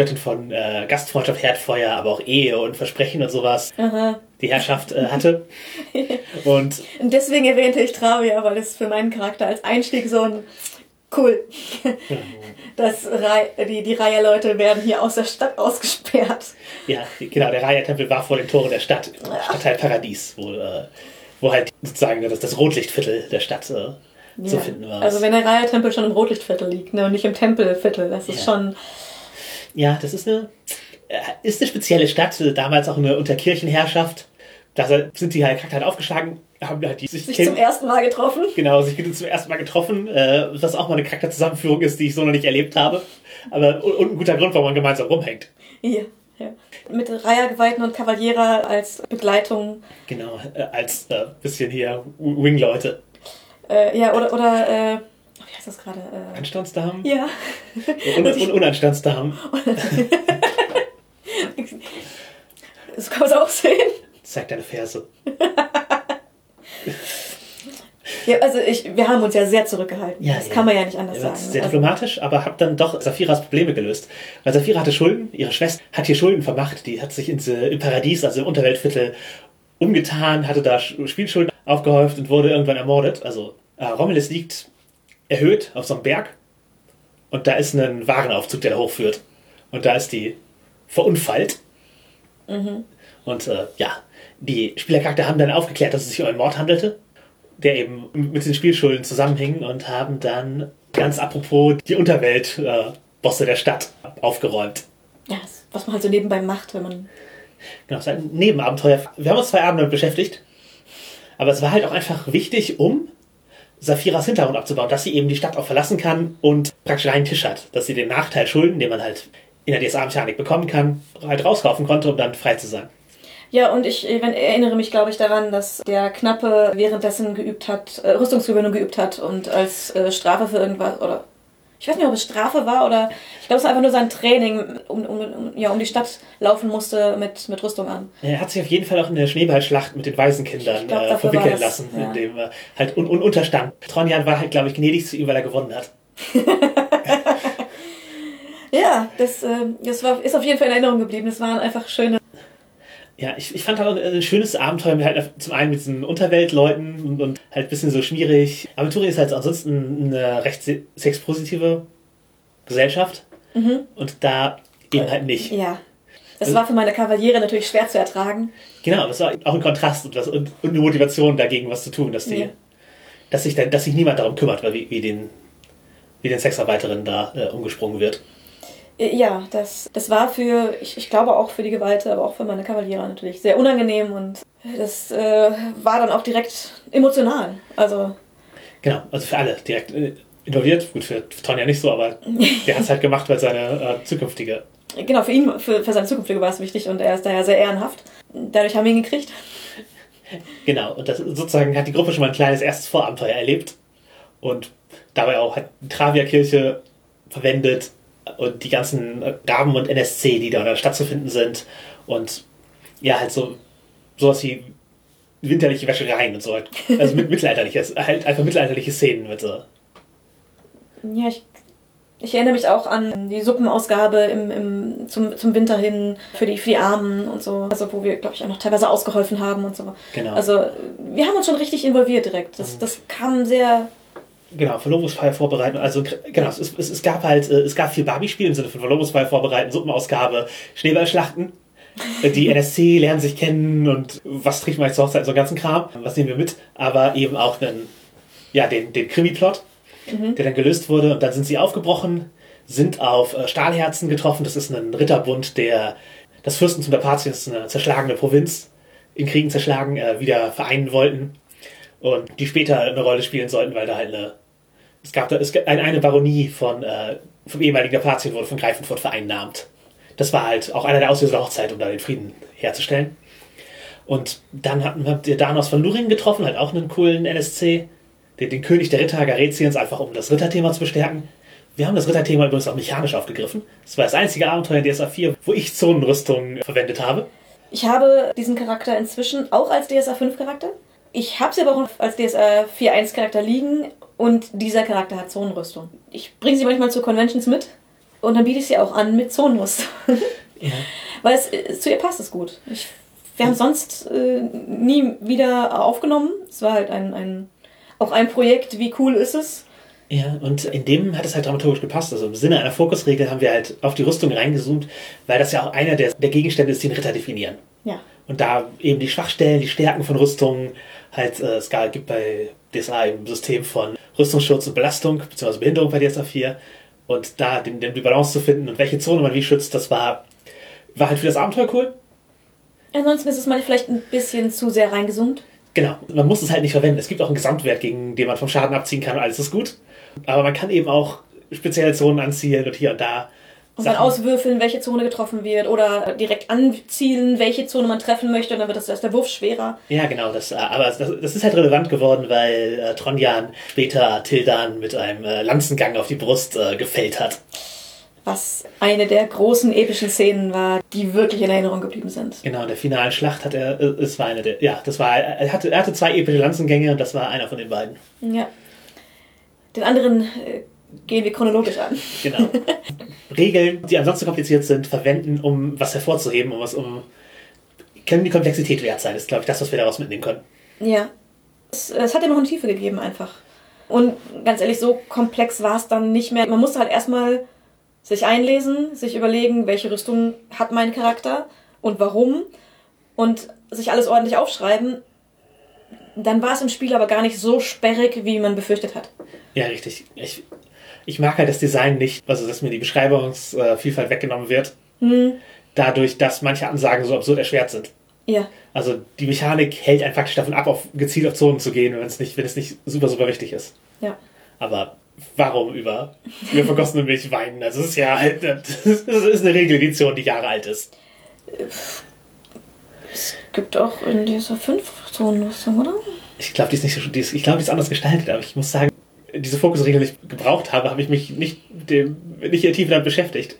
Göttin von äh, Gastfreundschaft, Herdfeuer, aber auch Ehe und Versprechen und sowas, Aha. die Herrschaft äh, hatte. *laughs* Und Und deswegen erwähnte ich Travia, weil es für meinen Charakter als Einstieg so ein cool. *laughs* Das Rei- die, die Reihe Leute werden hier aus der Stadt ausgesperrt. ja, genau, der Raya-Tempel war vor den Toren der Stadt, im Stadtteil Paradies, wo, äh, wo halt sozusagen das, das Rotlichtviertel der Stadt äh, zu Ja. finden war. Also wenn der Reihe-Tempel schon im Rotlichtviertel liegt, ne, und nicht im Tempelviertel, das ist schon. Ja, das ist eine, äh, ist eine spezielle Stadt, äh, damals auch eine Unterkirchenherrschaft. Da sind die halt halt aufgeschlagen, haben halt die sich, Sich zum ersten Mal getroffen. Genau, sich zum ersten Mal getroffen, äh, was auch mal eine Charakterzusammenführung ist, die ich so noch nicht erlebt habe. Aber und, ein guter Grund, warum man gemeinsam rumhängt. Ja, ja. Mit Reihergeweihten und Kavaliera als Begleitung. Genau, als äh, bisschen hier Wing-Leute. Äh, ja, oder, oder, äh, heißt das gerade? Äh, Anstandsdamen? ja. Un un Unanstandsdamen. So kann man es auch sehen. Zeig deine Ferse. Ja, also ich, wir haben uns ja sehr zurückgehalten. Ja, das ja. kann man ja nicht anders sagen. sehr Also, diplomatisch, aber habt dann doch Saphiras Probleme gelöst. Weil Saphira hatte Schulden, ihre Schwester hat hier Schulden vermacht, die hat sich ins, äh, im Paradies, also im Unterweltviertel, umgetan, hatte da Sch- Spielschulden aufgehäuft und wurde irgendwann ermordet. Also äh, Romulus liegt erhöht auf so einem Berg und da ist ein Warenaufzug, der da hochführt. Und da ist die verunfallt. Und äh, ja, die Spielercharakter haben dann aufgeklärt, dass es sich um einen Mord handelte, der eben mit den Spielschulden zusammenhing und haben dann ganz apropos die Unterwelt-Bosse der Stadt aufgeräumt. ja, was man halt so nebenbei macht, wenn man. Genau, es ist ein Nebenabenteuer. Wir haben uns zwei Abende beschäftigt. Aber es war halt auch einfach wichtig, um Saphiras Hintergrund abzubauen, dass sie eben die Stadt auch verlassen kann und praktisch einen Tisch hat. Dass sie den Nachteil Schulden, den man halt in der DSA-Mechanik bekommen kann, halt rauskaufen konnte, um dann frei zu sein. Ja, und ich wenn, erinnere mich, glaube ich, daran, dass der Knappe währenddessen geübt hat, äh, Rüstungsgewöhnung geübt hat und als äh, Strafe für irgendwas, oder ich weiß nicht, ob es Strafe war oder ich glaube, es war einfach nur sein Training, um, um, um, ja, um die Stadt laufen musste mit, mit Rüstung an. Er hat sich auf jeden Fall auch in der Schneeballschlacht mit den Waisenkindern glaub, äh, verwickeln lassen, ja. indem er halt un, un unterstand. Tronjan war halt, glaube ich, gnädig zu ihm, weil er gewonnen hat. *laughs* Ja, das, äh, das war, ist auf jeden Fall in Erinnerung geblieben. Das waren einfach schöne. Ja, ich, ich fand halt auch ein schönes Abenteuer mit halt zum einen mit diesen Unterweltleuten und, und halt ein bisschen so schmierig. Aventurien ist halt ansonsten eine recht se- sexpositive Gesellschaft und da eben halt nicht. Ja. Das war für meine Kavaliere natürlich schwer zu ertragen. Genau, das war auch ein Kontrast und, das, und, und eine Motivation dagegen, was zu tun, dass die, Ja. dass sich dann, dass sich niemand darum kümmert, weil wie, wie den wie den Sexarbeiterinnen da äh, umgesprungen wird. Äh, Ja, das, das war für, ich, ich glaube auch für die Geweihte, aber auch für meine Kavaliere natürlich sehr unangenehm und das äh, war dann auch direkt emotional. Also, Genau, also für alle direkt äh, involviert. Gut, für Tonja nicht so, aber *laughs* der hat es halt gemacht, weil seine äh, zukünftige. genau, für ihn, für, für seine Zukünftige war es wichtig und er ist daher sehr ehrenhaft. Dadurch haben wir ihn gekriegt. Genau, und das sozusagen hat die Gruppe schon mal ein kleines erstes Vorabenteuer erlebt und dabei auch hat die Travia-Kirche verwendet und die ganzen Raben und NSC, die da in der Stadt zu finden sind und ja, halt so sowas wie winterliche Wäschereien und so. halt. Also mit *laughs* mittelalterliches, halt einfach mittelalterliche Szenen mit so. Ja, ich, ich erinnere mich auch an die Suppenausgabe im, im, zum, zum Winter hin für die, für die Armen und so. Also wo wir, glaube ich, auch noch teilweise ausgeholfen haben und so. Genau. Also wir haben uns schon richtig involviert direkt. Das, das kam sehr. Genau, Verlobungsfeier vorbereiten. Also genau, es, es, es gab halt, äh, es gab vier Barbie-Spiele im Sinne von Verlobungsfeier vorbereiten, Suppenausgabe, Schneeballschlachten. Äh, Die *laughs* NSC lernen sich kennen und was trinkt man jetzt zur Hochzeit, so einen ganzen Kram. Was nehmen wir mit? Aber eben auch einen, ja, den, den Krimi-Plot, der dann gelöst wurde. Und dann sind sie aufgebrochen, sind auf äh, Stahlherzen getroffen. Das ist ein Ritterbund, der das Fürstentum der Patien ist eine zerschlagene Provinz, in Kriegen zerschlagen, äh, wieder vereinen wollten. Und die später eine Rolle spielen sollten, weil da halt eine es gab da, es gab eine, Baronie von, äh, vom ehemaligen Apatien wurde von Greifenfurt vereinnahmt. Das war halt auch einer der Auslöser der Hochzeit, um da den Frieden herzustellen. Und dann hatten wir den Danos von Luringen getroffen, halt auch einen coolen NSC, den, den König der Ritter Garetiens, einfach um das Ritterthema zu bestärken. Wir haben das Ritterthema übrigens auch mechanisch aufgegriffen. Das war das einzige Abenteuer in DSA 4, wo ich Zonenrüstung verwendet habe. Ich habe diesen Charakter inzwischen auch als DSA 5 Charakter. Ich habe sie aber auch als DSA 4.1 Charakter liegen und dieser Charakter hat Zonenrüstung. Ich bringe sie manchmal zu Conventions mit und dann biete ich sie auch an mit Zonenrüstung. Ja. *laughs* Weil es, äh, zu ihr passt es gut. Ich, wir haben sonst äh, nie wieder aufgenommen. Es war halt ein, ein, auch ein Projekt, wie cool ist es? Ja, und in dem hat es halt dramaturgisch gepasst. Also im Sinne einer Fokusregel haben wir halt auf die Rüstung reingezoomt, weil das ja auch einer der, der Gegenstände ist, die den Ritter definieren. Ja. Und da eben die Schwachstellen, die Stärken von Rüstungen, halt, äh, es gibt bei DSA eben ein System von Rüstungsschutz und Belastung, beziehungsweise Behinderung bei DSA 4. Und da den, den, die Balance zu finden und welche Zone man wie schützt, das war, war halt für das Abenteuer cool. Ansonsten ist es mal vielleicht ein bisschen zu sehr reingezoomt. Genau, man muss es halt nicht verwenden. Es gibt auch einen Gesamtwert, gegen den man vom Schaden abziehen kann alles ist gut. Aber man kann eben auch spezielle Zonen anziehen und hier und da. Und dann Sachen- auswürfeln, welche Zone getroffen wird oder direkt anzielen, welche Zone man treffen möchte und dann wird das, ist der Wurf schwerer. Ja, genau, das, äh, aber das, das ist halt relevant geworden, weil äh, Tronjan später Tildan mit einem äh, Lanzengang auf die Brust äh, gefällt hat. Was eine der großen epischen Szenen war, die wirklich in Erinnerung geblieben sind. Genau, in der finalen Schlacht hat er, äh, es war eine der, ja, das war, er hatte, er hatte zwei epische Lanzengänge und das war einer von den beiden. Ja. Den anderen äh, gehen wir chronologisch an. Genau. Regeln, die ansonsten kompliziert sind, verwenden, um was hervorzuheben, um was, um, können die Komplexität wert sein, ist, glaube ich, das, was wir daraus mitnehmen können. Ja. Es, es hat ja noch eine Tiefe gegeben einfach. Und ganz ehrlich, so komplex war es dann nicht mehr. Man musste halt erstmal sich einlesen, sich überlegen, welche Rüstung hat mein Charakter und warum und sich alles ordentlich aufschreiben. Dann war es im Spiel aber gar nicht so sperrig, wie man befürchtet hat. Ja, richtig. Ich, ich mag halt das Design nicht, also dass mir die Beschreibungsvielfalt weggenommen wird, dadurch, dass manche Ansagen so absurd erschwert sind. Ja. Also die Mechanik hält einen faktisch davon ab, auf, gezielt auf Zonen zu gehen, wenn es nicht, wenn es nicht super, super wichtig ist. Ja. Aber warum über, über vergossene Milch weinen? Also es ist ja halt, *laughs* das ist eine Regeledition, die Jahre alt ist. Es gibt auch in dieser 5-Zonen-Rüstung, oder? Ich glaube, die ist nicht so, die ist, ich glaube, die ist anders gestaltet, aber ich muss sagen, diese Fokusregel, ich gebraucht habe, habe ich mich nicht, dem, nicht tief damit beschäftigt.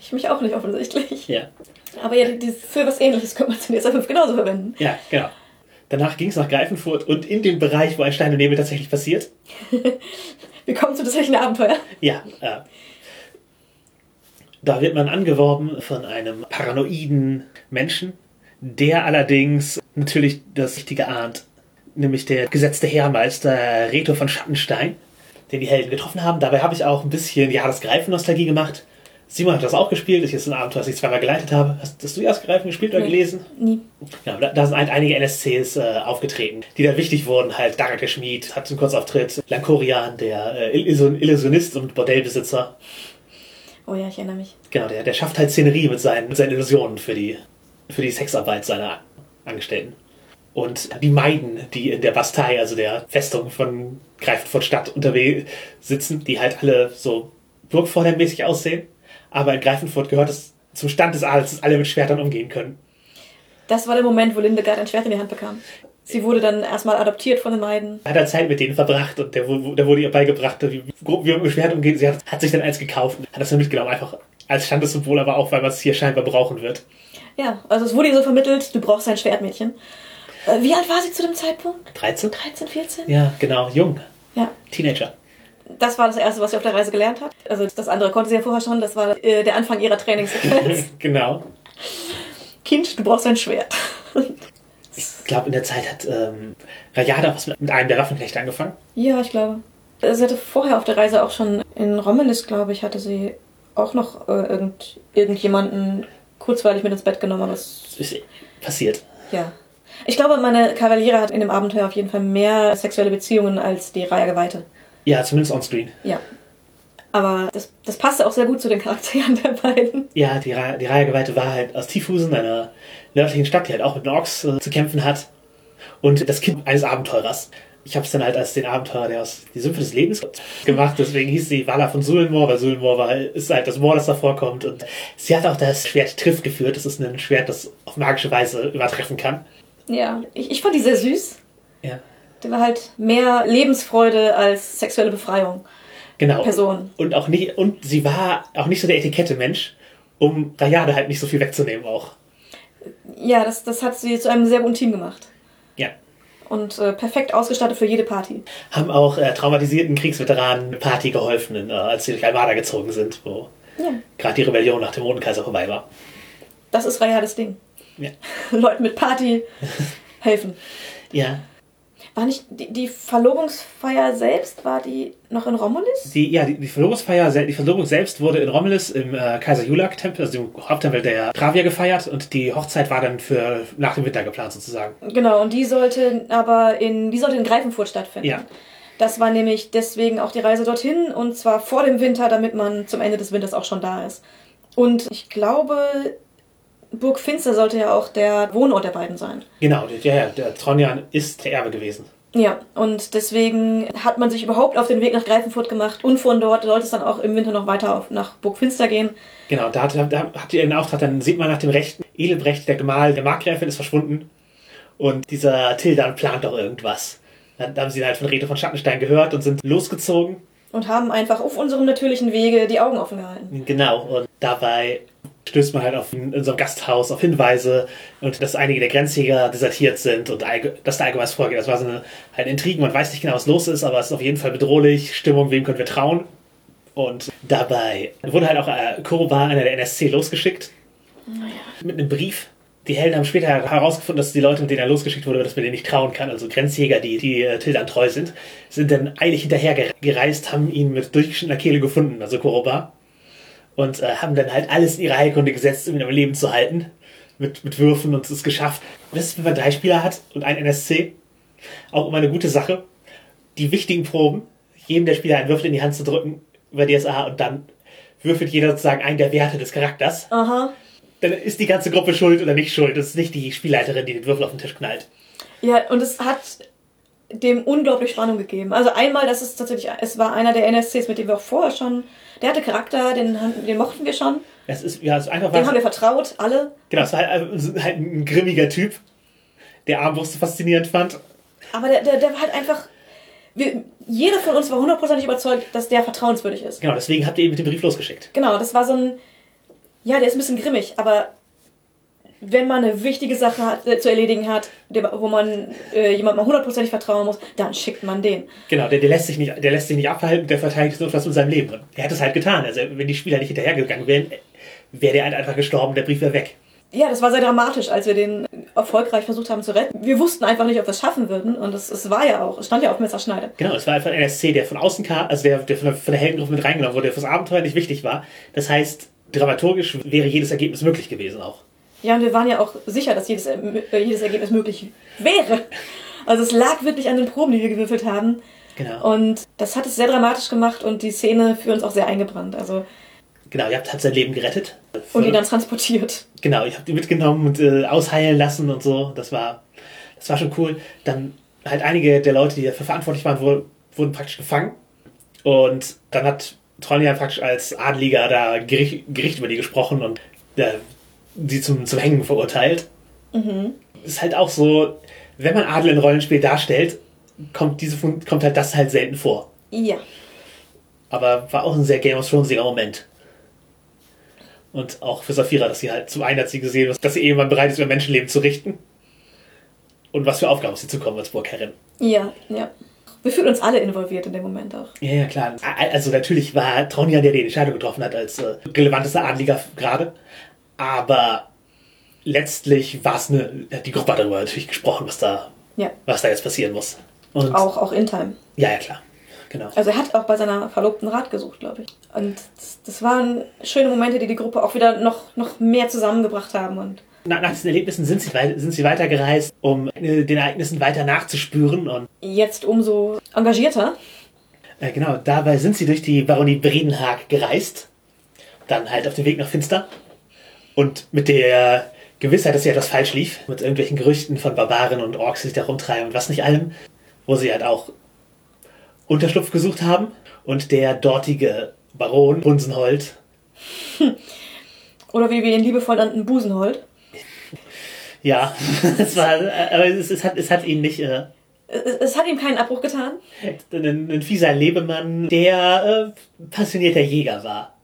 Ich mich auch nicht offensichtlich. Ja. Aber ja, für was ähnliches könnte man es in dieser 5 genauso verwenden. Ja, genau. Danach ging es nach Greifenfurt und in den Bereich, wo ein Stein und Nebel tatsächlich passiert. *laughs* Wir kommen zu tatsächlichen Abenteuer. Ja, äh, da wird man angeworben von einem paranoiden Menschen, der allerdings natürlich das Richtige ahnt, nämlich der gesetzte Heermeister Reto von Schattenstein, den die Helden getroffen haben. Dabei habe ich auch ein bisschen ja das Greifen-Nostalgie gemacht. Simon hat das auch gespielt. Das ist ein Abenteuer, das ich zweimal geleitet habe. Hast, hast du erst Greifen gespielt oder Nee. gelesen? Nie. Ja, da, da sind halt einige NSCs äh, aufgetreten, die dann wichtig wurden. Halt Darake Schmid hat einen Kurzauftritt, Lankorian, der äh, Illusion- Illusionist und Bordellbesitzer. Oh ja, ich erinnere mich. Genau, der, der schafft halt Szenerie mit seinen, mit seinen Illusionen für die, für die Sexarbeit seiner Angestellten. Und die Meiden, die in der Bastei, also der Festung von Greifenfurt Stadt unterwegs sitzen, die halt alle so burgvordermäßig aussehen. Aber in Greifenfurt gehört es zum Stand des Adels, dass alle mit Schwertern umgehen können. Das war der Moment, wo Lindegard ein Schwert in die Hand bekam. Sie wurde dann erstmal adoptiert von den Meiden. hat er Zeit mit denen verbracht und der, der wurde ihr beigebracht, wie, wie man mit Schwert umgeht. Sie hat, hat sich dann eins gekauft und hat das dann mitgenommen, einfach als Standessymbol, aber auch, weil man es hier scheinbar brauchen wird. Ja, also es wurde ihr so vermittelt, du brauchst ein Schwertmädchen. Äh, Wie alt war sie zu dem Zeitpunkt? 13? 13, 14? Ja, genau, jung, Ja. Teenager. Das war das Erste, was sie auf der Reise gelernt hat. Also das andere konnte sie ja vorher schon. Das war äh, der Anfang ihrer Trainingssequenz. *laughs* genau. kind, du brauchst ein Schwert. Ich glaube, in der Zeit hat ähm, Rayada was mit, mit einem der Waffenknechte angefangen. ja, ich glaube. Sie hatte vorher auf der Reise auch schon in Rommelis, glaube ich, hatte sie auch noch äh, irgend, irgendjemanden kurzweilig mit ins Bett genommen. Das ist passiert. ja. Ich glaube, meine Kavaliere hat in dem Abenteuer auf jeden Fall mehr sexuelle Beziehungen als die Reihe Geweihte. Ja, zumindest onscreen. Ja. Aber das, das passte auch sehr gut zu den Charakteren der beiden. Ja, die, Ra die Reihegeweihte war halt aus Tiefhusen, einer nördlichen Stadt, die halt auch mit den Orks äh, zu kämpfen hat. Und das Kind eines Abenteurers. Ich habe es dann halt als den Abenteurer, der aus die Sümpfe des Lebens gemacht. Deswegen hieß sie Vala von Sulnmor, weil Sulnmor war, ist halt das Moor, das da vorkommt. Und sie hat auch das Schwert Triff geführt. Das ist ein Schwert, das auf magische Weise übertreffen kann. Ja. Ich, ich fand die sehr süß. Ja. Der war halt mehr Lebensfreude als sexuelle Befreiung. Genau. Person. Und auch nicht, und sie war auch nicht so der Etikette-Mensch, um Rayade halt nicht so viel wegzunehmen auch. Ja, das, das hat sie zu einem sehr guten Team gemacht. Ja. Und äh, perfekt ausgestattet für jede Party. Haben auch äh, traumatisierten Kriegsveteranen eine Party geholfen, äh, als sie durch Almada gezogen sind, wo Ja. gerade die Rebellion nach dem Rotenkaiser vorbei war. Das ist Rayades Ding. Ja. *laughs* Leuten mit Party helfen. *laughs* Ja. War nicht die, die Verlobungsfeier selbst, war die noch in Romulus? Die, ja, die, die Verlobungsfeier, die Verlobung selbst wurde in Romulus im äh, Kaiser Julak-Tempel, also dem Haupttempel der Travier gefeiert und die Hochzeit war dann für nach dem Winter geplant sozusagen. Genau, und die sollte aber in, die sollte in Greifenfurt stattfinden. Ja. Das war nämlich deswegen auch die Reise dorthin und zwar vor dem Winter, damit man zum Ende des Winters auch schon da ist. Und ich glaube, Burg Finster sollte ja auch der Wohnort der beiden sein. Genau, der, ja, der Tronjan ist der Erbe gewesen. Ja, und deswegen hat man sich überhaupt auf den Weg nach Greifenfurt gemacht und von dort sollte es dann auch im Winter noch weiter auf, nach Burg Finster gehen. Genau, da hat, da hat ihr einen Auftrag, dann sieht man nach dem Rechten, Edelbrecht, der Gemahl der Markgräfin, ist verschwunden. Und dieser Tildan plant doch irgendwas. Dann haben sie halt von Reto von Schattenstein gehört und sind losgezogen. Und haben einfach auf unserem natürlichen Wege die Augen offen gehalten. Genau, und dabei stößt man halt auf in, einem Gasthaus auf Hinweise und dass einige der Grenzjäger desertiert sind und dass da allgemein was vorgeht. Das war so eine, eine Intrigen, man weiß nicht genau, was los ist, aber es ist auf jeden Fall bedrohlich. Stimmung, wem können wir trauen? Und dabei wurde halt auch äh, Kuroba, einer der NSC, losgeschickt. Mit einem Brief. Die Helden haben später herausgefunden, dass die Leute, mit denen er losgeschickt wurde, dass man denen nicht trauen kann. Also Grenzjäger, die, die äh, Tildan treu sind, sind dann eilig hinterher gere- gereist, haben ihn mit durchgeschnittener Kehle gefunden, also Kuroba. Und äh, haben dann halt alles in ihre Heilkunde gesetzt, um ihn am Leben zu halten. Mit, mit Würfen und es ist geschafft. Und das ist, wenn man drei Spieler hat und ein NSC, auch immer eine gute Sache. Die wichtigen Proben, jedem der Spieler einen Würfel in die Hand zu drücken über DSA und dann würfelt jeder sozusagen einen der Werte des Charakters. Aha. dann ist die ganze Gruppe schuld oder nicht schuld. Das ist nicht die Spielleiterin, die den Würfel auf den Tisch knallt. Ja, und es hat dem unglaublich Spannung gegeben. Also einmal, das ist tatsächlich, es war einer der NSCs, mit dem wir auch vorher schon, der hatte Charakter, den, den mochten wir schon. Es ist, ja, es ist einfach Dem haben wir vertraut, alle. Genau, es war halt, halt ein grimmiger Typ, der Armbrust faszinierend fand. Aber der, der, der war halt einfach. Wir, jeder von uns war hundertprozentig überzeugt, dass der vertrauenswürdig ist. Genau, deswegen habt ihr ihn mit dem Brief losgeschickt. Genau, das war so ein. Ja, der ist ein bisschen grimmig, aber wenn man eine wichtige Sache hat, äh, zu erledigen hat, der, wo man äh, jemandem mal hundertprozentig vertrauen muss, dann schickt man den. Genau, der, der, lässt sich nicht, der lässt sich nicht abhalten, der verteidigt so etwas mit seinem Leben. Und er hat es halt getan. Also, wenn die Spieler nicht hinterhergegangen wären, wäre der halt einfach gestorben, der Brief wäre weg. Ja, das war sehr dramatisch, als wir den erfolgreich versucht haben zu retten. Wir wussten einfach nicht, ob wir es schaffen würden und es, es war ja auch, es stand ja auf Messerschneide. Genau, es war einfach ein NSC, der von außen kam, also der, der von, der, von der Heldengruppe mit reingenommen wurde, der fürs Abenteuer nicht wichtig war. Das heißt, dramaturgisch wäre jedes Ergebnis möglich gewesen auch. Ja, und wir waren ja auch sicher, dass jedes, äh, jedes Ergebnis möglich wäre. Also es lag wirklich an den Proben, die wir gewürfelt haben. Genau. Und das hat es sehr dramatisch gemacht und die Szene für uns auch sehr eingebrannt. Also, Genau, ihr habt halt sein Leben gerettet. und ihn dann transportiert. Genau, ich habe die mitgenommen und äh, ausheilen lassen und so. Das war, das war schon cool. Dann halt einige der Leute, die dafür verantwortlich waren, wurden, wurden praktisch gefangen. Und dann hat Tronja praktisch als Adliger da Gericht, Gericht über die gesprochen und äh, sie zum, zum Hängen verurteilt. Ist halt auch so, wenn man Adel in Rollenspiel darstellt, kommt, diese, kommt halt das halt selten vor. Ja. Aber war auch ein sehr Game of Thronesiger Moment. Und auch für Saphira, dass sie halt zum einen hat sie gesehen, dass sie irgendwann bereit ist, ihr Menschenleben zu richten. Und was für Aufgaben auf sie zukommen als Burgherrin. Ja, ja. Wir fühlen uns alle involviert in dem Moment auch. Ja, ja, klar. Also natürlich war Tronja, der die Entscheidung getroffen hat, als äh, relevantester Adliger gerade. Aber letztlich war es eine, die Gruppe hat darüber natürlich gesprochen, was da, Ja. was da jetzt passieren muss. Und Auch, auch in Time. ja, ja, klar. Genau. Also er hat auch bei seiner Verlobten Rat gesucht, glaube ich. Und das, das waren schöne Momente, die die Gruppe auch wieder noch, noch mehr zusammengebracht haben. Und Nach, nach diesen Erlebnissen sind sie, sind sie weitergereist, um äh, den Ereignissen weiter nachzuspüren. Und jetzt umso engagierter. äh, genau, dabei sind sie durch die Baronie Bredenhag gereist. Dann halt auf dem Weg nach Finster. Und mit der Gewissheit, dass hier etwas falsch lief, mit irgendwelchen Gerüchten von Barbaren und Orks, die sich da rumtreiben und was nicht allem, wo sie halt auch Unterschlupf gesucht haben. Und der dortige Baron Bunsenhold, Oder wie wir ihn liebevoll nannten, Busenhold. ja, *laughs* es war, aber es, es, hat, es hat ihn nicht, äh, Es, es hat ihm keinen Abbruch getan. ein, ein fieser Lebemann, der äh, passionierter Jäger war.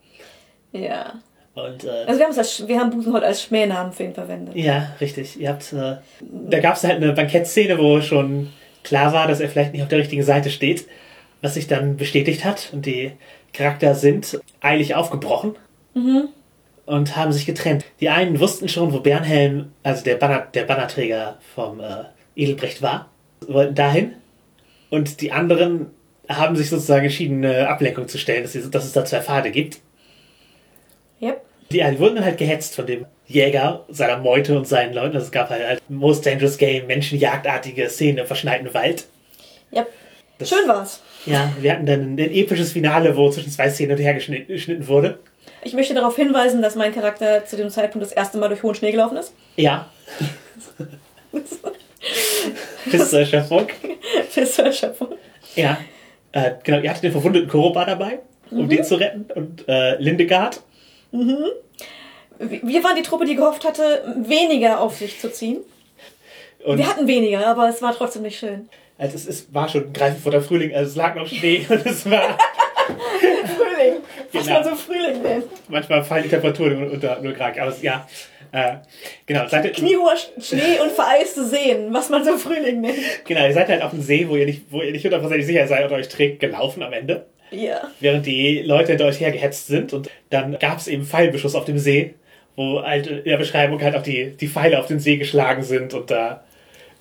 Ja. Und äh, Also wir, haben es als, wir haben Busenhold als Schmähnamen für ihn verwendet. ja, richtig. Ihr habt, äh, da gab es halt eine Bankettszene, wo schon klar war, dass er vielleicht nicht auf der richtigen Seite steht, was sich dann bestätigt hat. Und die Charakter sind eilig aufgebrochen und haben sich getrennt. Die einen wussten schon, wo Bernhelm, also der, Banner, der Bannerträger vom äh, Edelbrecht war, wollten dahin. Und die anderen haben sich sozusagen entschieden, eine Ablenkung zu stellen, dass, sie, dass es da zwei Pfade gibt. Yep. Die, die wurden dann halt gehetzt von dem Jäger, seiner Meute und seinen Leuten. Also es gab halt, halt Most Dangerous Game, Menschenjagdartige Szenen im verschneiten Wald. Yep. Das- Schön war's. Ja, wir hatten dann ein episches Finale, wo zwischen zwei Szenen und her geschnitten, wurde. Ich möchte darauf hinweisen, dass mein Charakter zu dem Zeitpunkt das erste Mal durch hohen Schnee gelaufen ist. Ja. *laughs* Bis zur Erschöpfung. Bis zur Erschöpfung. Ja. Äh, genau, ihr hattet den verwundeten Koroba dabei, um den zu retten. Und äh, Lindegard. Wir waren die Truppe, die gehofft hatte, weniger auf sich zu ziehen. Und Wir hatten weniger, aber es war trotzdem nicht schön. also es ist, war schon greifen vor der Frühling, also es lag noch Schnee *laughs* und es war. *laughs* Frühling. Was Genau. man so Frühling nennt. Manchmal fallen die Temperaturen unter 0 Grad, aber es, ja. Äh, genau, seid ihr, Kniehoher Sch- Schnee und vereiste Seen, was man so Frühling nennt. genau, ihr seid halt auf dem See, wo ihr nicht, wo ihr nicht hundertprozentig sicher seid und euch trägt, gelaufen am Ende. Ja. Während die Leute hinter euch hergehetzt sind und dann gab es eben Pfeilbeschuss auf dem See, wo halt in der Beschreibung halt auch die, die Pfeile auf den See geschlagen sind und da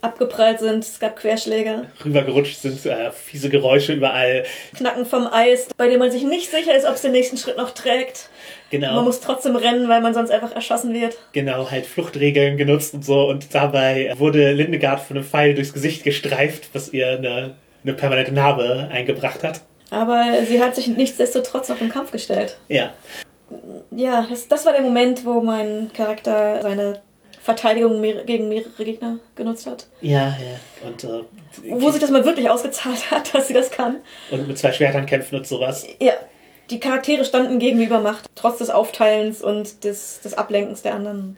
Abgeprallt sind, es gab Querschläge, rübergerutscht sind, äh, fiese Geräusche überall. Knacken vom Eis, bei dem man sich nicht sicher ist, ob es den nächsten Schritt noch trägt. Genau. Man muss trotzdem rennen, weil man sonst einfach erschossen wird. Genau, halt Fluchtregeln genutzt und so. Und dabei wurde Lindegard von einem Pfeil durchs Gesicht gestreift, was ihr eine, eine permanente Narbe eingebracht hat. Aber sie hat sich nichtsdestotrotz noch im Kampf gestellt. Ja. ja, das, das war der Moment, wo mein Charakter seine Verteidigung mehr, gegen mehrere Gegner genutzt hat. Ja, ja. Und, äh, Wo sich das mal wirklich ausgezahlt hat, *laughs* dass sie das kann. und mit zwei Schwertern kämpfen und sowas. Ja, die Charaktere standen gegen die Übermacht, trotz des Aufteilens und des, des Ablenkens der anderen.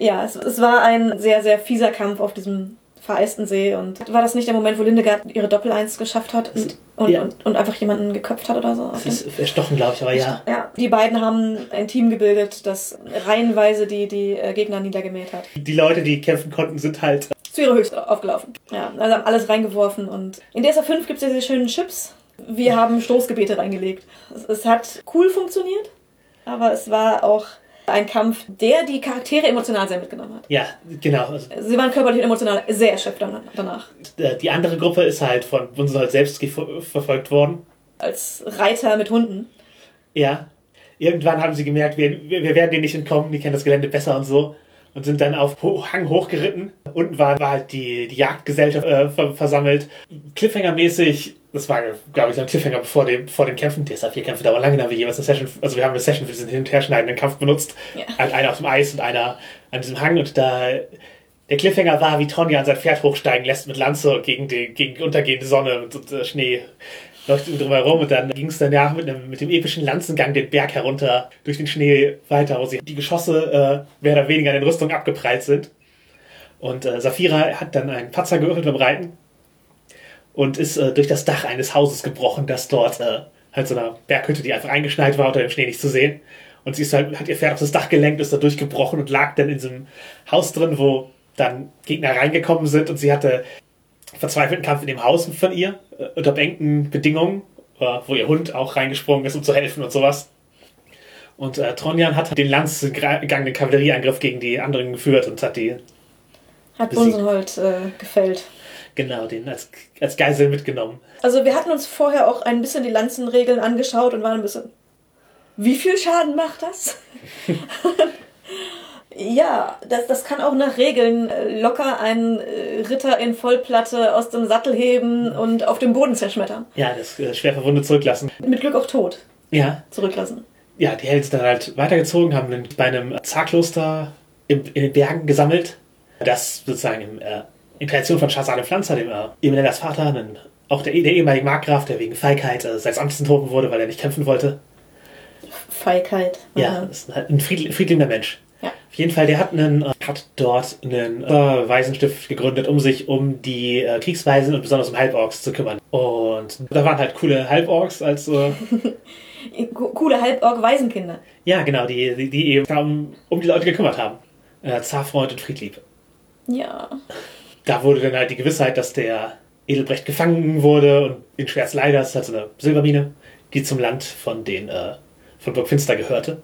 Ja, es, es war ein sehr, sehr fieser Kampf auf diesem vereisten See. Und war das nicht der Moment, wo Lindegard ihre Doppel-Eins geschafft hat und, und, Ja. und, und einfach jemanden geköpft hat oder so? Das dem- ist erstochen, glaube ich, aber ja. ja, die beiden haben ein Team gebildet, das reihenweise die, die äh, Gegner niedergemäht hat. Die Leute, die kämpfen konnten, sind halt. Zu ihrer Höchst aufgelaufen. Ja, also haben alles reingeworfen und in DSA 5 gibt es ja diese schönen Chips. Wir haben Stoßgebete reingelegt. Es, es hat cool funktioniert, aber es war auch ein Kampf, der die Charaktere emotional sehr mitgenommen hat. Ja, genau. Sie waren körperlich und emotional sehr erschöpft dan- danach. äh, die andere Gruppe ist halt von uns halt selbst verfolgt worden. Als Reiter mit Hunden. Ja. Irgendwann haben sie gemerkt, wir, wir wir werden denen nicht entkommen, die kennen das Gelände besser und so. Und sind dann auf Ho- Hang hochgeritten. Unten war, war halt die, die Jagdgesellschaft äh, ver versammelt. Cliffhanger-mäßig, das war, glaube ich, ein Cliffhanger vor dem, vor den Kämpfen. DSA 4 Kämpfe dauern lange, da haben wir jeweils eine Session, also wir haben eine Session für diesen hin und her schneidenden Kampf benutzt. Ja. Halt einer auf dem Eis und einer an diesem Hang. Und da, der Cliffhanger war, wie Tonja an sein Pferd hochsteigen lässt mit Lanze gegen die, gegen untergehende Sonne und, und äh, Schnee leuchtet drumherum und dann ging es danach mit, einem, mit dem epischen Lanzengang den Berg herunter durch den Schnee weiter, wo sie die Geschosse äh, mehr oder weniger an den Rüstungen abgeprallt sind. Und äh, Saphira hat dann einen Patzer geöffnet beim Reiten und ist äh, durch das Dach eines Hauses gebrochen, das dort äh, halt so einer Berghütte, die einfach eingeschneit war, unter dem Schnee nicht zu sehen. Und sie ist halt, hat ihr Pferd auf das Dach gelenkt, ist da durchgebrochen und lag dann in diesem Haus drin, wo dann Gegner reingekommen sind und sie hatte verzweifelten Kampf in dem Haus von ihr, äh, unter beengten Bedingungen, äh, wo ihr Hund auch reingesprungen ist, um zu helfen und sowas. Und äh, Tronjan hat den lanzgegangenen Kavallerieangriff gegen die anderen geführt und hat die, Hat. Bunsenhold äh, gefällt. genau, den als, als Geisel mitgenommen. Also wir hatten uns vorher auch ein bisschen die Lanzenregeln angeschaut und waren ein bisschen. Wie viel Schaden macht das? *laughs* ja, das, das kann auch nach Regeln äh, locker einen äh, Ritter in Vollplatte aus dem Sattel heben und auf dem Boden zerschmettern. Ja, das äh, schwer verwundet zurücklassen. Mit Glück auch tot Ja, zurücklassen. ja, die Helden sind dann halt weitergezogen, haben bei einem Zarkloster in den Bergen gesammelt, das sozusagen im, äh, in Kreation von Shazade Pflanzer, dem äh, Vater, einen, auch der, der ehemalige Markgraf, der wegen Feigheit äh, seines Amtes enthoben wurde, weil er nicht kämpfen wollte. Feigheit. Ja, Aha. ist halt ein friedl friedliebender Mensch. Auf jeden Fall, der hat, einen, äh, hat dort einen äh, Waisenstift gegründet, um sich um die äh, Kriegsweisen und besonders um Halborgs zu kümmern. Und da waren halt coole Halborgs als äh, Co- *laughs* Coole Halborg-Waisenkinder. Ja, genau, die, die, die eben um, um die Leute gekümmert haben. Äh, Zarfreund und Friedlieb. Ja. Da wurde dann halt die Gewissheit, dass der Edelbrecht gefangen wurde und in Schwerzleider, das ist halt so eine Silbermine, die zum Land von den äh, von Burg Finster gehörte.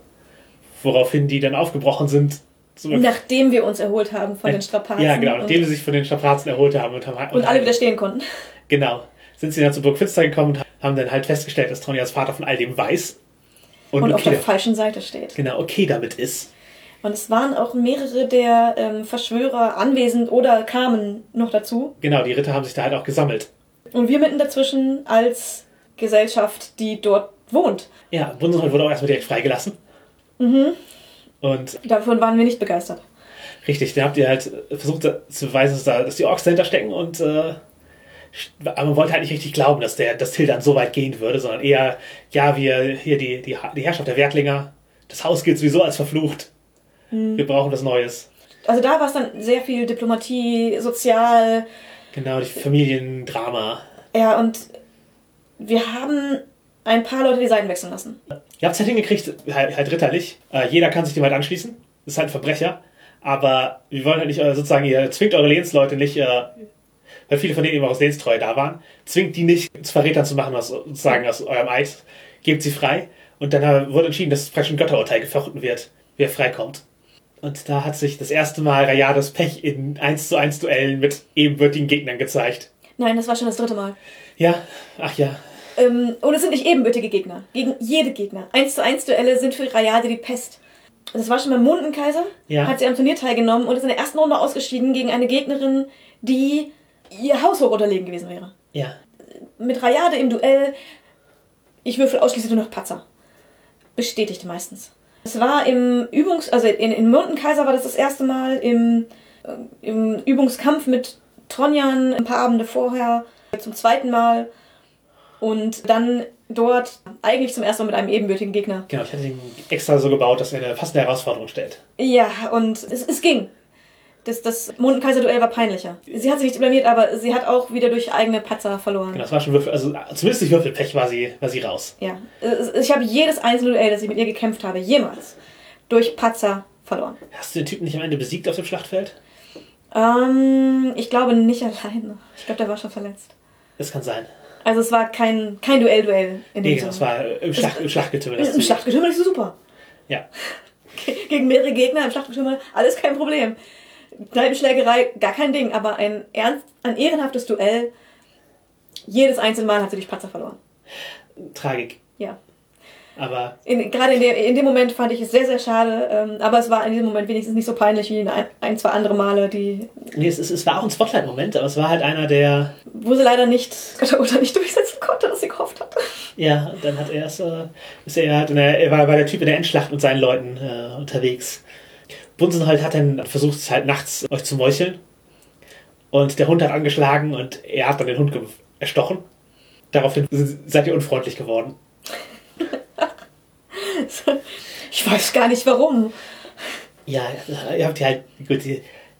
Woraufhin die dann aufgebrochen sind. Zum Nachdem wir uns erholt haben von den Strapazen. ja, genau, nachdem und, sie sich von den Strapazen erholt haben und haben und alle widerstehen konnten. Genau. Sind sie dann zu Burg Finster gekommen und haben dann halt festgestellt, dass Tronias Vater von all dem weiß. Und, Und auf okay, der falschen Seite steht. genau, okay damit ist. Und es waren auch mehrere der ähm, Verschwörer anwesend oder kamen noch dazu. Genau, die Ritter haben sich da halt auch gesammelt. Und wir mitten dazwischen als Gesellschaft, die dort wohnt. Ja, Bunsenhold wurde auch erstmal direkt freigelassen. Mhm. Und Davon waren wir nicht begeistert. richtig, dann habt ihr halt versucht zu beweisen, dass, da, dass die Orks dahinter stecken und äh, aber man wollte halt nicht richtig glauben, dass der dass Tildan so weit gehen würde, sondern eher, ja, wir hier die, die, die Herrschaft der Wertlinger, das Haus gilt sowieso als verflucht. Wir brauchen was Neues. Also da war es dann sehr viel Diplomatie, sozial. Genau, die Familiendrama. Ja, und wir haben ein paar Leute die Seiten wechseln lassen. Ihr habt es halt hingekriegt, halt, halt ritterlich. Äh, jeder kann sich dem halt anschließen. Das ist halt ein Verbrecher. Aber wir wollen halt nicht äh, sozusagen, ihr zwingt eure Lehnsleute nicht, äh, weil viele von denen eben auch aus Lehnstreue da waren, zwingt die nicht zu Verrätern zu machen, aus, sozusagen aus eurem Eid. Gebt sie frei. Und dann äh, wurde entschieden, dass praktisch ein Götterurteil gefochten wird, wer freikommt. Und da hat sich das erste Mal Rayades Pech in 1 zu 1 Duellen mit ebenbürtigen Gegnern gezeigt. Nein, das war schon das dritte Mal. Ja, ach ja. Ähm, und es sind nicht ebenbürtige Gegner. Gegen jede Gegner. 1 zu 1 Duelle sind für Rayade die Pest. Das war schon beim Mondenkaiser. Ja. Hat sie am Turnier teilgenommen und ist in der ersten Runde ausgeschieden gegen eine Gegnerin, die ihr haushoch unterlegen gewesen wäre. Ja. Mit Rayade im Duell, ich würfel ausschließlich nur noch Patzer. Bestätigt meistens. Es war im Übungs-, also in, in Myrtenkaiser war das das erste Mal im, äh, im Übungskampf mit Tronjan ein paar Abende vorher zum zweiten Mal und dann dort eigentlich zum ersten Mal mit einem ebenbürtigen Gegner. Genau, ich hatte ihn extra so gebaut, dass er eine passende Herausforderung stellt. Ja, und es, es ging. Das, das Mondenkaiser-Duell war peinlicher. Sie hat sich nicht blamiert, aber sie hat auch wieder durch eigene Patzer verloren. Genau, das war schon Würfel, also zumindest durch Würfelpech war sie, war sie raus. Ja. Ich habe jedes einzelne Duell, das ich mit ihr gekämpft habe, jemals, durch Patzer verloren. Hast du den Typen nicht am Ende besiegt auf dem Schlachtfeld? Ähm, ich glaube nicht alleine. Ich glaube, der war schon verletzt. Das kann sein. Also es war kein, kein Duell-Duell in dem Nee, Sinne. das war im, Schlacht, im Schlachtgetümmel. das Im Schlachtgetümmel ist super. Ja. *laughs* Gegen mehrere Gegner im Schlachtgetümmel, alles kein Problem. Kneipenschlägerei, gar kein Ding, aber ein ernst, ein ehrenhaftes Duell, jedes einzelne Mal hat sie durch Patzer verloren. Tragik. Ja. Aber In, gerade in, der, in dem Moment fand ich es sehr, sehr schade, ähm, aber es war in diesem Moment wenigstens nicht so peinlich wie ein, ein zwei andere Male, die, nee, es, es, es war auch ein Spotlight-Moment, aber es war halt einer, der. wo sie leider nicht, *laughs* oder nicht durchsetzen konnte, was sie gehofft hatte. Ja, dann hat er es. Äh, ist er, halt der, er war bei der Typ in der Endschlacht mit seinen Leuten äh, unterwegs. Bunsenhold hat dann versucht, halt nachts euch zu meucheln. Und der Hund hat angeschlagen und er hat dann den Hund erstochen. Daraufhin seid ihr unfreundlich geworden. *laughs* Ich weiß gar nicht warum. Ja, ihr habt ja halt, gut,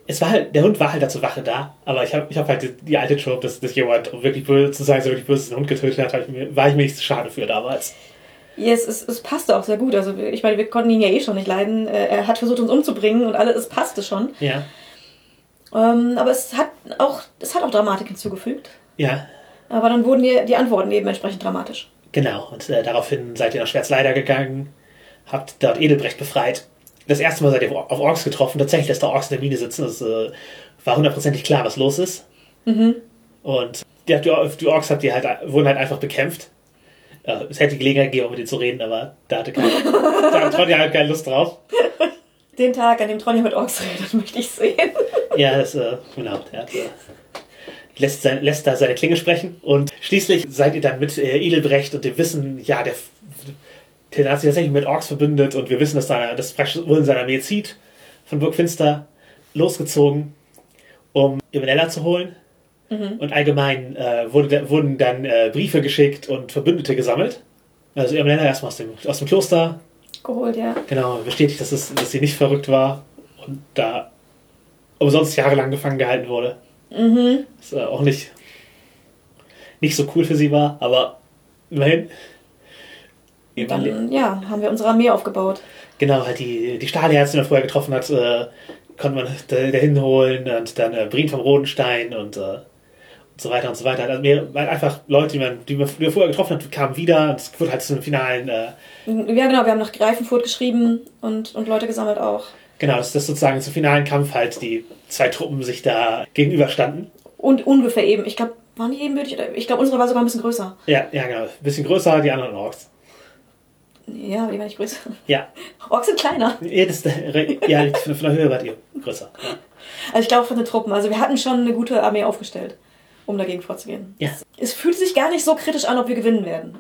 es war halt, der Hund war halt dazu Wache da, aber ich habe ich hab halt die, die alte Trope, dass, dass jemand, um wirklich böse zu sein, so wirklich böse den Hund getötet hat, war ich mir nicht zu schade für damals. Ja, es, es, es passte auch sehr gut. Also ich meine, wir konnten ihn ja eh schon nicht leiden. Äh, Er hat versucht, uns umzubringen und alles, es passte schon. Ja, Ähm, aber es hat auch, es hat auch Dramatik hinzugefügt. ja, Aber dann wurden die, die Antworten eben entsprechend dramatisch. Genau. Und äh, daraufhin seid ihr nach Schwarzleider gegangen, habt dort Edelbrecht befreit. Das erste Mal seid ihr auf Orks getroffen, tatsächlich, dass da Orks in der Mine sitzen. Es äh, war hundertprozentig klar, was los ist. Und ja, die, die Orks habt ihr halt, wurden halt einfach bekämpft. Äh, es hätte Gelegenheit gegeben, um mit denen zu reden, aber da hatte keiner, da hat Tronja halt keine Lust drauf. Den Tag, an dem Tronja mit Orks redet, *laughs* möchte ich sehen. Ja, das, äh, genau. Er hat, äh, lässt, sein, lässt da seine Klinge sprechen. Und schließlich seid ihr dann mit äh, Edelbrecht und dem Wissen, ja, der, der hat sich tatsächlich mit Orks verbündet und wir wissen, dass da das wohl in seiner Armee zieht, von Burg Finster losgezogen, um Ivanella zu holen. Und allgemein äh, wurde, wurden dann äh, Briefe geschickt und Verbündete gesammelt. Also Ivanella erstmal aus dem, aus dem Kloster, Geholt, ja. Genau, bestätigt, dass, es, dass sie nicht verrückt war und da umsonst jahrelang gefangen gehalten wurde. Mhm. Was äh, auch nicht, nicht so cool für sie war, aber immerhin. Dann, ja, haben wir unsere Armee aufgebaut. Genau, halt die, die Stahlherzen, die man vorher getroffen hat, äh, konnte man da, dahin holen und dann äh, Brien vom Rodenstein und, äh, und so weiter und so weiter. Also mehr, weil einfach Leute, die man, die man vorher getroffen hat, kamen wieder und es wurde halt zu einem finalen, äh, Ja, genau, wir haben nach Greifenfurt geschrieben und, und Leute gesammelt auch. Genau, dass das sozusagen zum finalen Kampf halt die zwei Truppen sich da gegenüberstanden. Und ungefähr eben. Ich glaube, waren die ebenbürtig? Oder ich glaube, unsere war sogar ein bisschen größer. Ja, ja, genau. Ein bisschen größer, die anderen Orks. Ja, die war nicht größer. Ja. Orks sind kleiner. Ja, das, ja von, von der Höhe wart ihr größer. Ja. Also ich glaube von den Truppen. Also wir hatten schon eine gute Armee aufgestellt, um dagegen vorzugehen. ja. Es fühlt sich gar nicht so kritisch an, ob wir gewinnen werden.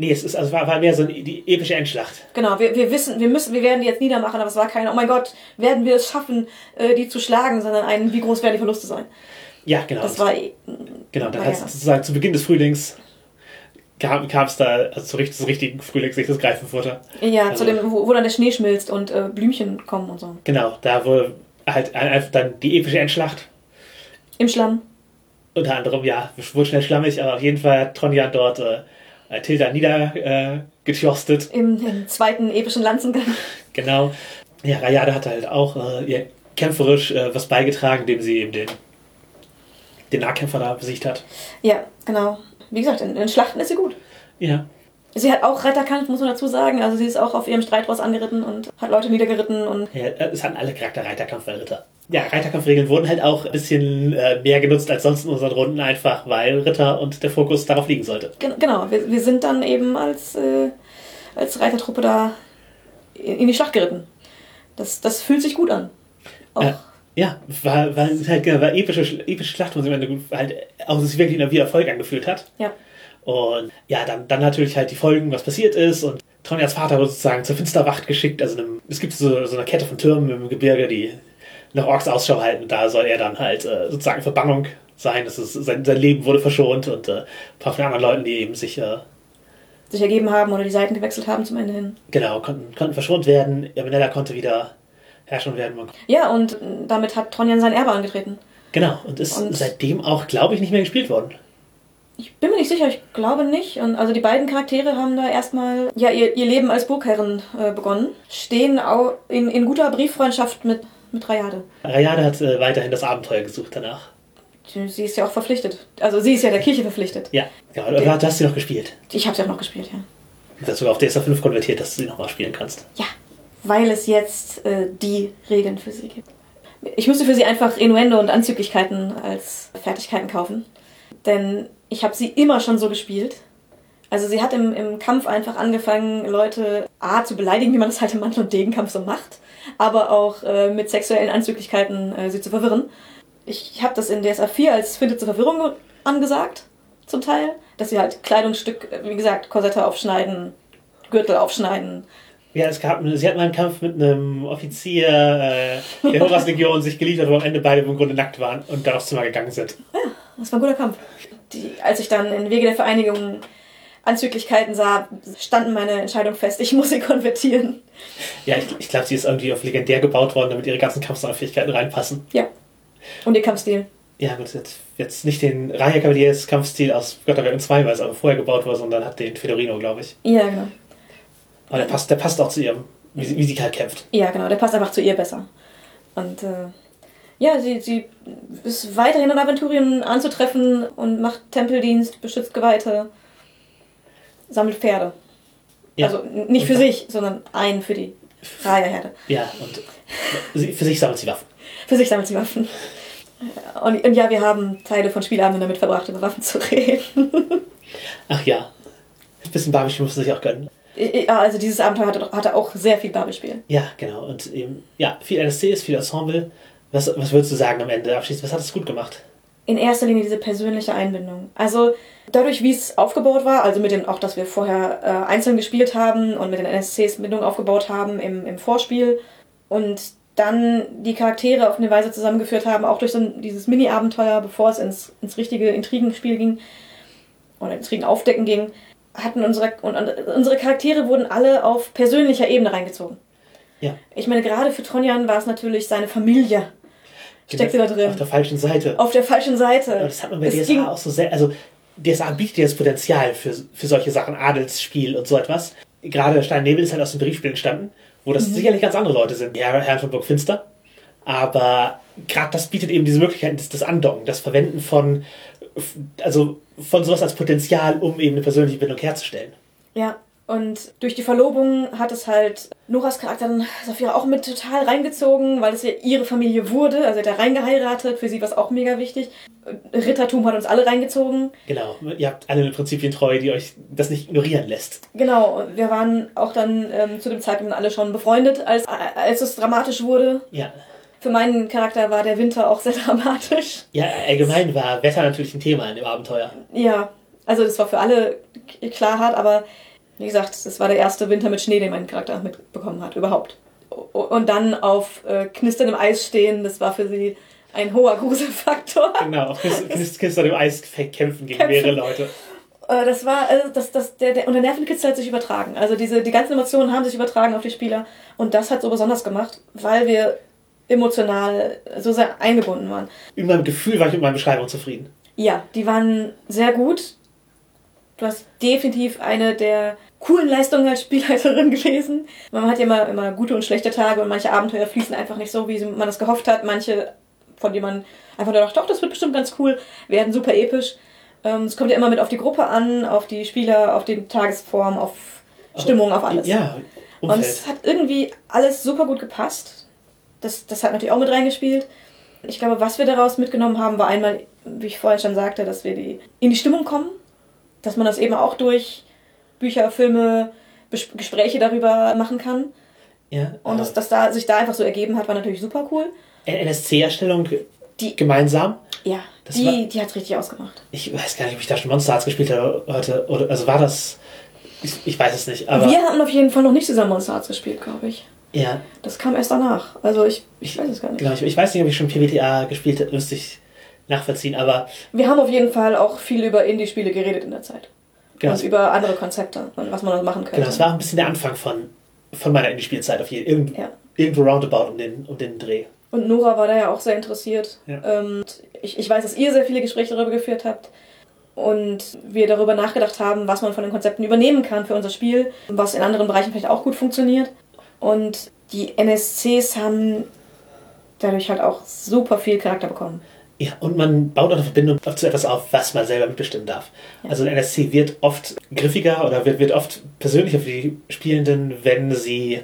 Nee, es ist, also war, war mehr so eine, die epische Endschlacht. Genau, wir, wir wissen, wir müssen, wir werden die jetzt niedermachen, aber es war kein, oh mein Gott, werden wir es schaffen, äh, die zu schlagen, sondern ein, wie groß werden die Verluste sein. Ja, genau. Das war, genau, dann war hat ja. sozusagen zu Beginn des Frühlings kam es da, also zu richtig, zum richtigen Frühlings, nicht das Greifenfutter. ja, Also- zu dem, wo, wo dann der Schnee schmilzt und äh, Blümchen kommen und so. Genau, da wurde halt einfach dann die epische Endschlacht. Im Schlamm. Unter anderem, ja, wurde schnell schlammig, aber auf jeden Fall hat Tronja dort äh, Tilda niedergetjostet. Äh. Im, Im zweiten epischen Lanzengang. Genau. Ja, Rayade hat halt auch äh, ihr kämpferisch äh, was beigetragen, indem sie eben den, den Nahkämpfer da besiegt hat. Ja, genau. Wie gesagt, in, in Schlachten ist sie gut. Ja. Sie hat auch Retterkampf, muss man dazu sagen. Also sie ist auch auf ihrem Streitross angeritten und hat Leute niedergeritten und ja äh, es hatten alle Charakter Reiterkampf bei Ritter. Ja, Reiterkampfregeln wurden halt auch ein bisschen äh, mehr genutzt als sonst in unseren Runden, einfach weil Ritter und der Fokus darauf liegen sollte. Gen- Genau, wir, wir sind dann eben als, äh, als Reitertruppe da in, die Schlacht geritten. Das, das fühlt sich gut an. Auch, Äh, ja, war, war halt genau, war epische, epische Schlacht, wo gut- halt auch sich wirklich wie Erfolg angefühlt hat. ja. Und ja, dann, dann natürlich halt die Folgen, was passiert ist und Tronjans Vater wurde sozusagen zur Finsterwacht geschickt. Also einem, es gibt so, so eine Kette von Türmen im Gebirge, die nach Orks Ausschau halten. Da soll er dann halt äh, sozusagen Verbannung sein. Das ist, sein, sein Leben wurde verschont und äh, ein paar von anderen Leuten, die eben sich äh, Sich ergeben haben oder die Seiten gewechselt haben zum Ende hin. genau konnten, konnten verschont werden. Yamanella konnte wieder herrschen werden. Ja, und damit hat Tronjan sein Erbe angetreten. Genau, und ist Und- seitdem auch, glaube ich, nicht mehr gespielt worden. Ich bin mir nicht sicher, ich glaube nicht. Und also die beiden Charaktere haben da erstmal ja, ihr, ihr Leben als Burgherren äh, begonnen. Stehen auch in, in guter Brieffreundschaft mit, mit Rayade. Rayade hat äh, weiterhin das Abenteuer gesucht danach. Sie ist ja auch verpflichtet. Also sie ist ja der Kirche verpflichtet. Ja, ja oder du hast sie noch gespielt. Ich habe sie auch noch gespielt, ja. Du hast sogar auf DSA 5 konvertiert, dass du sie nochmal spielen kannst. Ja, weil es jetzt äh, die Regeln für sie gibt. Ich musste für sie einfach Innuendo und Anzüglichkeiten als Fertigkeiten kaufen. Denn ich habe sie immer schon so gespielt. Also sie hat im, im Kampf einfach angefangen, Leute A zu beleidigen, wie man das halt im Mantel- und Degenkampf so macht, aber auch äh, mit sexuellen Anzüglichkeiten äh, sie zu verwirren. Ich habe das in DSA 4 als Finte zur Verwirrung angesagt, zum Teil. Dass sie halt Kleidungsstück, äh, wie gesagt, Korsette aufschneiden, Gürtel aufschneiden, Ja, es gab, sie hat mal einen Kampf mit einem Offizier äh, der *laughs* Horus-Legion sich geliefert, wo am Ende beide im Grunde nackt waren und dann aufs Zimmer gegangen sind. Das war ein guter Kampf. Die, als ich dann in Wege der Vereinigung Anzüglichkeiten sah, standen meine Entscheidung fest, ich muss sie konvertieren. Ja, ich, ich glaube, sie ist irgendwie auf legendär gebaut worden, damit ihre ganzen Kampfsfähigkeiten reinpassen. Ja. Und ihr Kampfstil. Ja, gut, jetzt, jetzt nicht den Raya Cavaliers Kampfstil aus Götterwerken 2, weil es aber vorher gebaut wurde, sondern hat den Fedorino, glaube ich. Ja, genau. Aber der passt, der passt auch zu ihrem, wie sie, wie sie halt kämpft. Ja, genau. Der passt einfach zu ihr besser. Und äh, ja, sie, sie ist weiterhin in Aventurien anzutreffen und macht Tempeldienst, beschützt Geweihte, sammelt Pferde. Ja. Also nicht für sich, sondern ein für die Raya-Herde. Ja, und für sich sammelt sie Waffen. Für sich sammelt sie Waffen. Und, und ja, wir haben Teile von Spielabenden damit verbracht, über Waffen zu *laughs* reden. Ach ja. Ein bisschen Barbie muss sich auch gönnen. Ja, also dieses Abenteuer hatte, hatte auch sehr viel Barbie-Spiel. Ja, genau. Und eben, ja, viel NSCs, viel Ensemble. Was, was würdest du sagen am Ende abschließend? Was hat es gut gemacht? In erster Linie diese persönliche Einbindung. Also dadurch, wie es aufgebaut war, also mit dem auch, dass wir vorher äh, einzeln gespielt haben und mit den NSCs Bindung aufgebaut haben im, im Vorspiel und dann die Charaktere auf eine Weise zusammengeführt haben, auch durch so ein, dieses Mini-Abenteuer, bevor es ins, ins richtige Intrigenspiel ging oder Intrigenaufdecken ging, hatten unsere, und, und unsere Charaktere wurden alle auf persönlicher Ebene reingezogen. Ja. Ich meine, gerade für Tronjan war es natürlich seine Familie. Steckte da drin. Auf der falschen Seite. Auf der falschen Seite. Aber das hat man bei Es DSA ging- auch so sehr. Also, DSA bietet ja das Potenzial für, für solche Sachen, Adelsspiel und so etwas. Gerade Stein Nebel ist halt aus dem Briefspiel entstanden, wo Mhm. das sicherlich ganz andere Leute sind, Herr, Herrn von Burg Finster. Aber gerade das bietet eben diese Möglichkeit des, des Andocken, das Verwenden von, also von sowas als Potenzial, um eben eine persönliche Bindung herzustellen. Ja, und durch die Verlobung hat es halt Noras Charakter dann Saphira auch mit total reingezogen, weil es ja ihre Familie wurde. Also er hat da reingeheiratet, für sie war es auch mega wichtig. Rittertum hat uns alle reingezogen. Genau, ihr habt alle Prinzipien treu, die euch das nicht ignorieren lässt. Genau, wir waren auch dann ähm, zu dem Zeitpunkt alle schon befreundet, als, als es dramatisch wurde. Ja. Für meinen Charakter war der Winter auch sehr *laughs* dramatisch. Ja, allgemein war Wetter natürlich ein Thema in dem Abenteuer. Ja, also das war für alle klar hart, aber wie gesagt, das war der erste Winter mit Schnee, den mein Charakter mitbekommen hat, überhaupt. Und dann auf äh, knisterndem Eis stehen, das war für sie ein hoher Gruselfaktor. *laughs* Genau, auf Knist- Knist- Knister dem Eis kämpfen gegen mehrere Leute. Äh, das war, also das, das, der, der, und der Nervenkitzel hat sich übertragen. Also diese, die ganzen Emotionen haben sich übertragen auf die Spieler und das hat so besonders gemacht, weil wir emotional so sehr eingebunden waren. In meinem Gefühl war ich mit meiner Beschreibung zufrieden. Ja, die waren sehr gut. Du hast definitiv eine der coolen Leistungen als Spielleiterin *laughs* gewesen. Man hat ja immer, immer gute und schlechte Tage und manche Abenteuer fließen einfach nicht so, wie man es gehofft hat. Manche, von denen man einfach nur dachte, doch, das wird bestimmt ganz cool, werden super episch. Ähm, Es kommt ja immer mit auf die Gruppe an, auf die Spieler, auf die Tagesform, auf Stimmung, auf alles. Ja, Und Umfeld. es hat irgendwie alles super gut gepasst. Das, das hat natürlich auch mit reingespielt. Ich glaube, was wir daraus mitgenommen haben, war einmal, wie ich vorhin schon sagte, dass wir die, in die Stimmung kommen. Dass man das eben auch durch Bücher, Filme, Bes- Gespräche darüber machen kann. ja, Und äh, dass das da, sich da einfach so ergeben hat, war natürlich super cool. NSC-Erstellung Die- gemeinsam. Ja, Das war- die, die hat richtig ausgemacht. Ich weiß gar nicht, ob ich da schon Monster Arts gespielt habe heute. Oder, also war das. Ich, ich weiß es nicht, aber. Wir hatten auf jeden Fall noch nicht zusammen Monster Arts gespielt, glaube ich. ja, Das kam erst danach. Also ich, ich weiß es gar nicht. genau. Ich, ich weiß nicht, ob ich schon PBTA gespielt habe, müsste ich nachvollziehen, aber Wir haben auf jeden Fall auch viel über Indie-Spiele geredet in der Zeit. Genau, Und über andere Konzepte und was man noch machen könnte. genau, es war ein bisschen der Anfang von, von meiner Indie-Spielzeit auf jeden Irgend, Ja. Irgendwo roundabout um den, um den Dreh. Und Nora war da ja auch sehr interessiert. Ja. Ähm, ich, ich weiß, dass ihr sehr viele Gespräche darüber geführt habt. Und wir darüber nachgedacht haben, was man von den Konzepten übernehmen kann für unser Spiel, was in anderen Bereichen vielleicht auch gut funktioniert. Und die NSCs haben dadurch halt auch super viel Charakter bekommen. Ja, und man baut auch eine Verbindung zu etwas auf, was man selber mitbestimmen darf. Ja. Also ein NSC wird oft griffiger oder wird, wird oft persönlicher für die Spielenden, wenn sie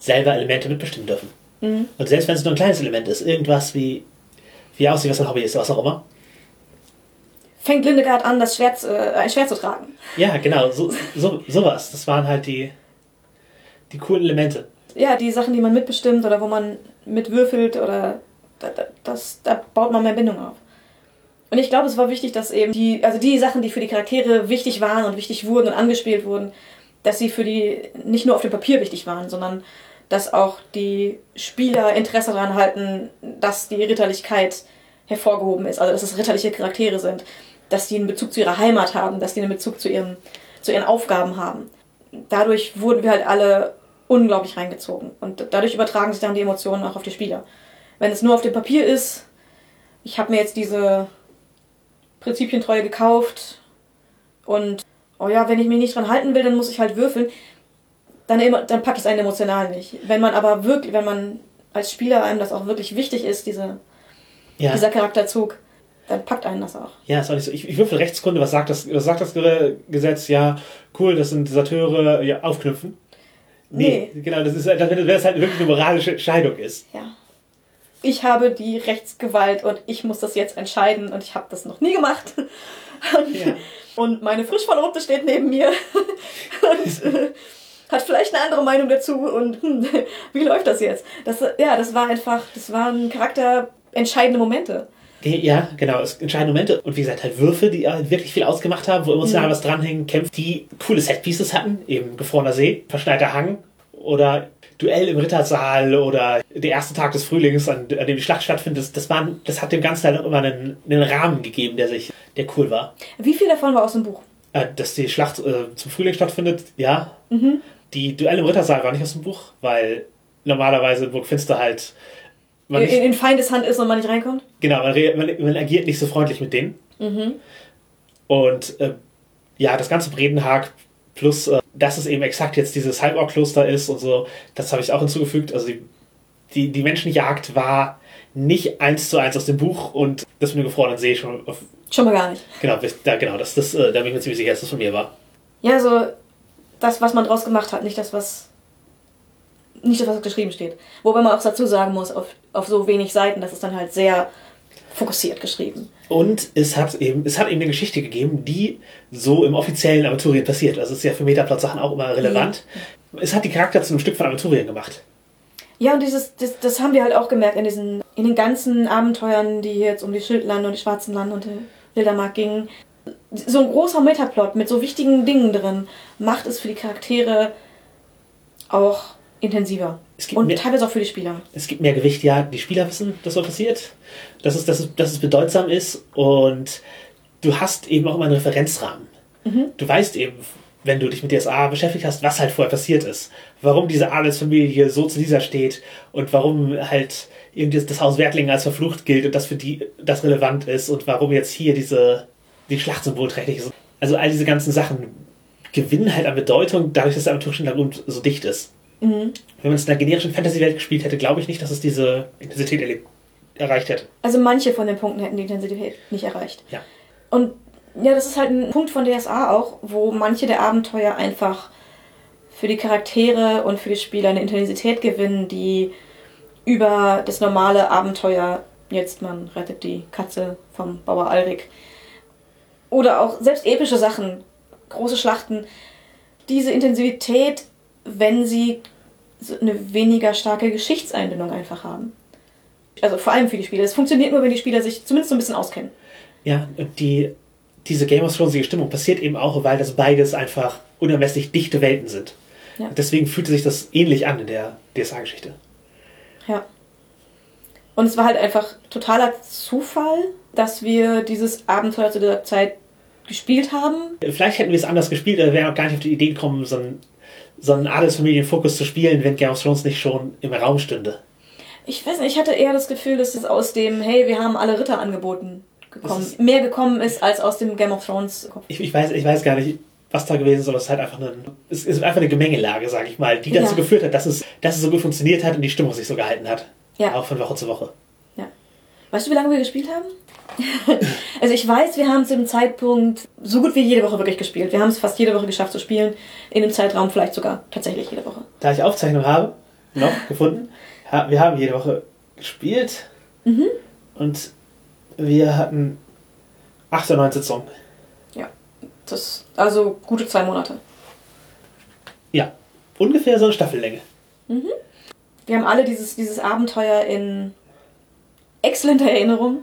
selber Elemente mitbestimmen dürfen. Mhm. Und selbst wenn es nur ein kleines Element ist, irgendwas wie, wie aussieht, was ein Hobby ist, was auch immer. Fängt Lindegard an, das Schwert, äh, ein Schwert zu tragen. Ja, genau, so, so, sowas. Das waren halt die, die coolen Elemente. Ja, die Sachen, die man mitbestimmt oder wo man mitwürfelt oder da, da, das, da baut man mehr Bindung auf. Und ich glaube, es war wichtig, dass eben die, also die Sachen, die für die Charaktere wichtig waren und wichtig wurden und angespielt wurden, dass sie für die nicht nur auf dem Papier wichtig waren, sondern dass auch die Spieler Interesse daran halten, dass die Ritterlichkeit hervorgehoben ist, also dass es ritterliche Charaktere sind, dass die einen Bezug zu ihrer Heimat haben, dass die einen Bezug zu ihren, zu ihren Aufgaben haben. Dadurch wurden wir halt alle unglaublich reingezogen und dadurch übertragen sich dann die Emotionen auch auf die Spieler. Wenn es nur auf dem Papier ist, ich habe mir jetzt diese Prinzipientreue gekauft und oh ja, wenn ich mich nicht dran halten will, dann muss ich halt würfeln, dann, dann packt es einen emotional nicht. Wenn man aber wirklich, wenn man als Spieler einem das auch wirklich wichtig ist, diese, Ja, dieser Charakterzug, dann packt einen das auch. ja ist auch nicht so. Ich, ich würfel Rechtskunde, was sagt das, was sagt das Ge- Gesetz? Ja, cool, das sind Deserteure, ja, aufknüpfen. Nee, genau, das ist, halt- wenn es halt wirklich eine moralische Entscheidung ist. Ja. Ich habe die Rechtsgewalt und ich muss das jetzt entscheiden und ich habe das noch nie gemacht. Und, Ja. und meine frisch Verlobte steht neben mir *laughs* und äh, hat vielleicht eine andere Meinung dazu und hm, *laughs* wie läuft das jetzt? Das, ja, das war einfach, das waren charakterentscheidende Momente. Ja, genau, es entscheidende Momente. Und wie gesagt, halt Würfe, die halt wirklich viel ausgemacht haben, wo emotional Mhm. was dranhängen, Kämpfe, die coole Setpieces hatten, eben gefrorener See, verschneiter Hang oder Duell im Rittersaal oder der erste Tag des Frühlings, an, an dem die Schlacht stattfindet. Das, waren, das hat dem Ganzen halt immer einen, einen Rahmen gegeben, der sich, der cool war. Wie viel davon war aus dem Buch? Äh, dass die Schlacht äh, zum Frühling stattfindet, ja. Mhm. Die Duell im Rittersaal war nicht aus dem Buch, weil normalerweise in Burg Finster halt man In, nicht, in Feindeshand ist und man nicht reinkommt? Genau, man, man, man agiert nicht so freundlich mit denen. Mhm. Und äh, ja, das ganze Bredenhag plus, äh, dass es eben exakt jetzt dieses Halborg-Kloster ist und so, das habe ich auch hinzugefügt. Also die, die, die Menschenjagd war nicht eins zu eins aus dem Buch und das mit dem gefrorenen See schon auf, Schon mal gar nicht. genau, da, genau, das, das, äh, da bin ich mir ziemlich sicher, dass das von mir war. Ja, so das, was man draus gemacht hat, nicht das, was nicht das, was geschrieben steht. Wobei man auch dazu sagen muss, auf, auf so wenig Seiten, das ist dann halt sehr fokussiert geschrieben. Und es hat eben, es hat eben eine Geschichte gegeben, die so im offiziellen Aventurien passiert. Also es ist ja für Metaplot-Sachen auch immer relevant. Es hat die Charakter zu einem Stück von Aventurien gemacht. Ja, und dieses, das, das haben wir halt auch gemerkt in diesen, in den ganzen Abenteuern, die jetzt um die Schildlande und die Schwarzen Lande und die Wildermark gingen. So ein großer Metaplot mit so wichtigen Dingen drin macht es für die Charaktere auch intensiver. Es gibt Und mehr- teilweise auch für die Spieler. Es gibt mehr Gewicht, ja, die Spieler wissen, dass so passiert, dass es, dass es, dass es bedeutsam ist und du hast eben auch immer einen Referenzrahmen. Du weißt eben, wenn du dich mit DSA beschäftigt hast, was halt vorher passiert ist. Warum diese Adelsfamilie so zu dieser steht und warum halt irgendwie das Haus Wertling als verflucht gilt und das für die das relevant ist und warum jetzt hier diese die Schlacht symbolträchtig ist. Also all diese ganzen Sachen gewinnen halt an Bedeutung, dadurch, dass der aventurische Hintergrund so dicht ist. Wenn man es in einer generischen Fantasy-Welt gespielt hätte, glaube ich nicht, dass es diese Intensität erlebt, erreicht hätte. Also manche von den Punkten hätten die Intensität nicht erreicht. Ja. Und ja, das ist halt ein Punkt von DSA auch, wo manche der Abenteuer einfach für die Charaktere und für die Spieler eine Intensität gewinnen, die über das normale Abenteuer, jetzt man rettet die Katze vom Bauer Alrik, oder auch selbst epische Sachen, große Schlachten, diese Intensität, wenn sie so eine weniger starke Geschichtseinbindung einfach haben. Also vor allem für die Spieler. Es funktioniert nur, wenn die Spieler sich zumindest so ein bisschen auskennen. Ja, und die, diese Game of Thrones Stimmung passiert eben auch, weil das beides einfach unermesslich dichte Welten sind. Ja. Deswegen fühlte sich das ähnlich an in der DSA-Geschichte. Ja. Und es war halt einfach totaler Zufall, dass wir dieses Abenteuer zu dieser Zeit gespielt haben. Vielleicht hätten wir es anders gespielt, aber wir wären auch gar nicht auf die Idee gekommen, so einen, so einen Adelsfamilienfokus zu spielen, wenn Game of Thrones nicht schon im Raum stünde. Ich weiß nicht, ich hatte eher das Gefühl, dass es aus dem, hey, wir haben alle Ritter angeboten, gekommen, mehr gekommen ist als aus dem Game of Thrones. Ich, ich, weiß, ich weiß gar nicht, was da gewesen ist, aber es ist halt einfach eine, es ist einfach eine Gemengelage, sage ich mal, die dazu Ja. geführt hat, dass es, dass es so gut funktioniert hat und die Stimmung sich so gehalten hat. Ja. Auch von Woche zu Woche. Weißt du, wie lange wir gespielt haben? *laughs* also ich weiß, wir haben zu dem Zeitpunkt so gut wie jede Woche wirklich gespielt. Wir haben es fast jede Woche geschafft zu spielen. In dem Zeitraum vielleicht sogar tatsächlich jede Woche. Da ich Aufzeichnung habe, noch *laughs* gefunden, wir haben jede Woche gespielt Mhm. und wir hatten acht oder neun Sitzungen. Ja. Das, also gute zwei Monate. Ja, ungefähr so eine Staffellänge. Wir haben alle dieses, dieses Abenteuer in exzellenter Erinnerung.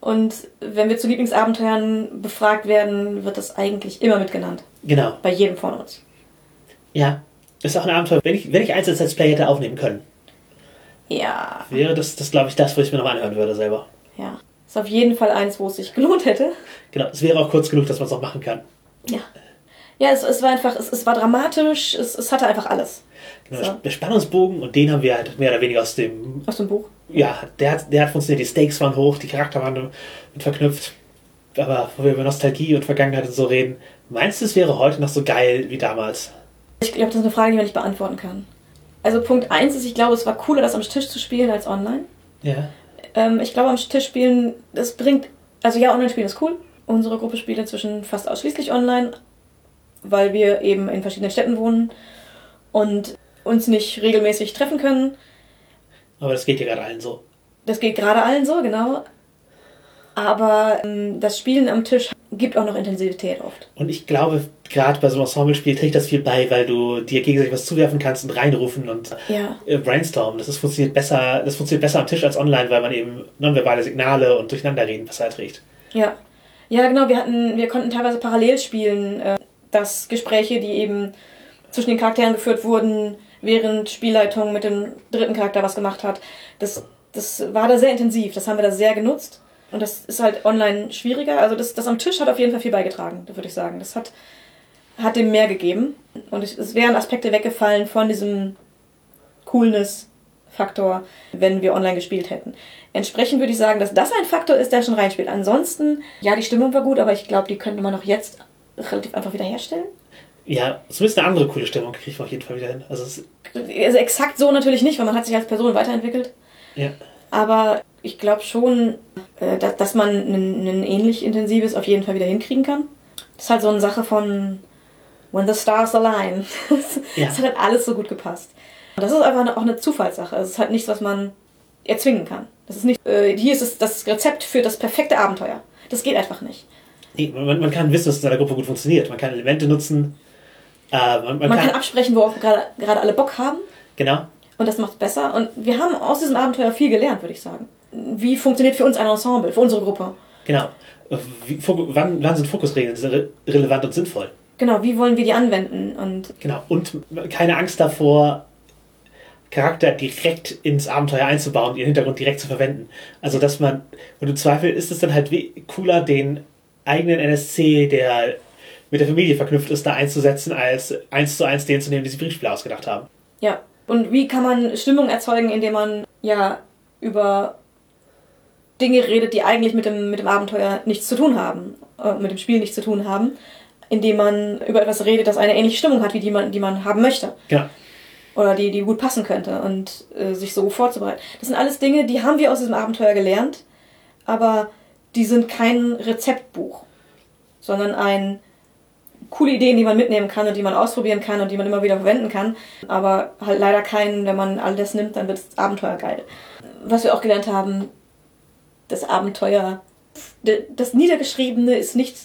Und wenn wir zu Lieblingsabenteuern befragt werden, wird das eigentlich immer mitgenannt. Genau. Bei jedem von uns. Ja, ist auch ein Abenteuer. Wenn ich, wenn ich eins als Let's Play hätte aufnehmen können, Ja, wäre das, das glaube ich, das, was ich mir nochmal anhören würde selber. ja. Ist auf jeden Fall eins, wo es sich gelohnt hätte. Genau, es wäre auch kurz genug, dass man es auch machen kann. Ja. Ja, es, es war einfach, es, es war dramatisch, es, es hatte einfach alles. So. Der Spannungsbogen und den haben wir halt mehr oder weniger aus dem. Aus dem Buch. Ja, der hat, der hat funktioniert. Die Stakes waren hoch, die Charakter waren mit verknüpft. Aber wo wir über Nostalgie und Vergangenheit und so reden, meinst du, es wäre heute noch so geil wie damals? Ich glaube, das ist eine Frage, die man nicht beantworten kann. Also Punkt eins ist, ich glaube, es war cooler, das am Tisch zu spielen als online. Ja. Ähm, ich glaube, am Tisch spielen, das bringt, also ja, online spielen ist cool. Unsere Gruppe spielt inzwischen fast ausschließlich online, weil wir eben in verschiedenen Städten wohnen und uns nicht regelmäßig treffen können. Aber das geht ja gerade allen so. Das geht gerade allen so, genau. Aber ähm, das Spielen am Tisch gibt auch noch Intensivität oft. Und ich glaube, gerade bei so einem Ensemble-Spiel trägt das viel bei, weil du dir gegenseitig was zuwerfen kannst und reinrufen und Ja. äh, brainstormen. Das ist, funktioniert besser, das funktioniert besser am Tisch als online, weil man eben nonverbale Signale und Durcheinanderreden besser erträgt. Ja. Ja, genau, wir hatten, wir konnten teilweise parallel spielen, äh, dass Gespräche, die eben zwischen den Charakteren geführt wurden, während Spielleitung mit dem dritten Charakter was gemacht hat. Das, das war da sehr intensiv, das haben wir da sehr genutzt. Und das ist halt online schwieriger. Also das, das am Tisch hat auf jeden Fall viel beigetragen, würde ich sagen. Das hat, hat dem mehr gegeben. Und es, wären Aspekte weggefallen von diesem Coolness-Faktor, wenn wir online gespielt hätten. Entsprechend würde ich sagen, dass das ein Faktor ist, der schon reinspielt. Ansonsten, ja, die Stimmung war gut, aber ich glaube, die könnte man auch jetzt relativ einfach wieder herstellen. Ja, zumindest eine andere coole Stimmung kriegt man auf jeden Fall wieder hin. Also, es, Also exakt so natürlich nicht, weil man hat sich als Person weiterentwickelt. ja. Aber ich glaube schon, äh, dass, man ein, ähnlich intensives auf jeden Fall wieder hinkriegen kann. Das ist halt so eine Sache von When the Stars Align. *laughs* Das, Ja. das hat halt alles so gut gepasst. Und das ist einfach auch eine Zufallssache. Es ist halt nichts, was man erzwingen kann. Das ist nicht, äh, hier ist es das Rezept für das perfekte Abenteuer. Das geht einfach nicht. Nee, man, man kann wissen, dass es in einer Gruppe gut funktioniert. Man kann Elemente nutzen. Äh, man, man, Man kann, kann absprechen, worauf gerade gerade alle Bock haben. Genau. Und das macht es besser. Und wir haben aus diesem Abenteuer viel gelernt, würde ich sagen. Wie funktioniert für uns ein Ensemble, für unsere Gruppe? Genau. Wie, wann, wann sind Fokusregeln re relevant und sinnvoll? Genau, wie wollen wir die anwenden? Und Genau. Und keine Angst davor, Charakter direkt ins Abenteuer einzubauen, ihren Hintergrund direkt zu verwenden. Also, dass man, und im Zweifel ist es dann halt cooler, den eigenen NSC, der mit der Familie verknüpft ist, da einzusetzen, als eins zu eins den zu nehmen, die sich Brettspieler ausgedacht haben. ja, und wie kann man Stimmung erzeugen, indem man ja über Dinge redet, die eigentlich mit dem, mit dem Abenteuer nichts zu tun haben, äh, mit dem Spiel nichts zu tun haben, indem man über etwas redet, das eine ähnliche Stimmung hat, wie die man, die man haben möchte. Genau. oder die, die gut passen könnte und äh, sich so vorzubereiten. Das sind alles Dinge, die haben wir aus diesem Abenteuer gelernt, aber die sind kein Rezeptbuch, sondern ein coole Ideen, die man mitnehmen kann und die man ausprobieren kann und die man immer wieder verwenden kann, aber halt leider keinen, wenn man all das nimmt, dann wird das Abenteuer geil. Was wir auch gelernt haben, das Abenteuer, das Niedergeschriebene ist nicht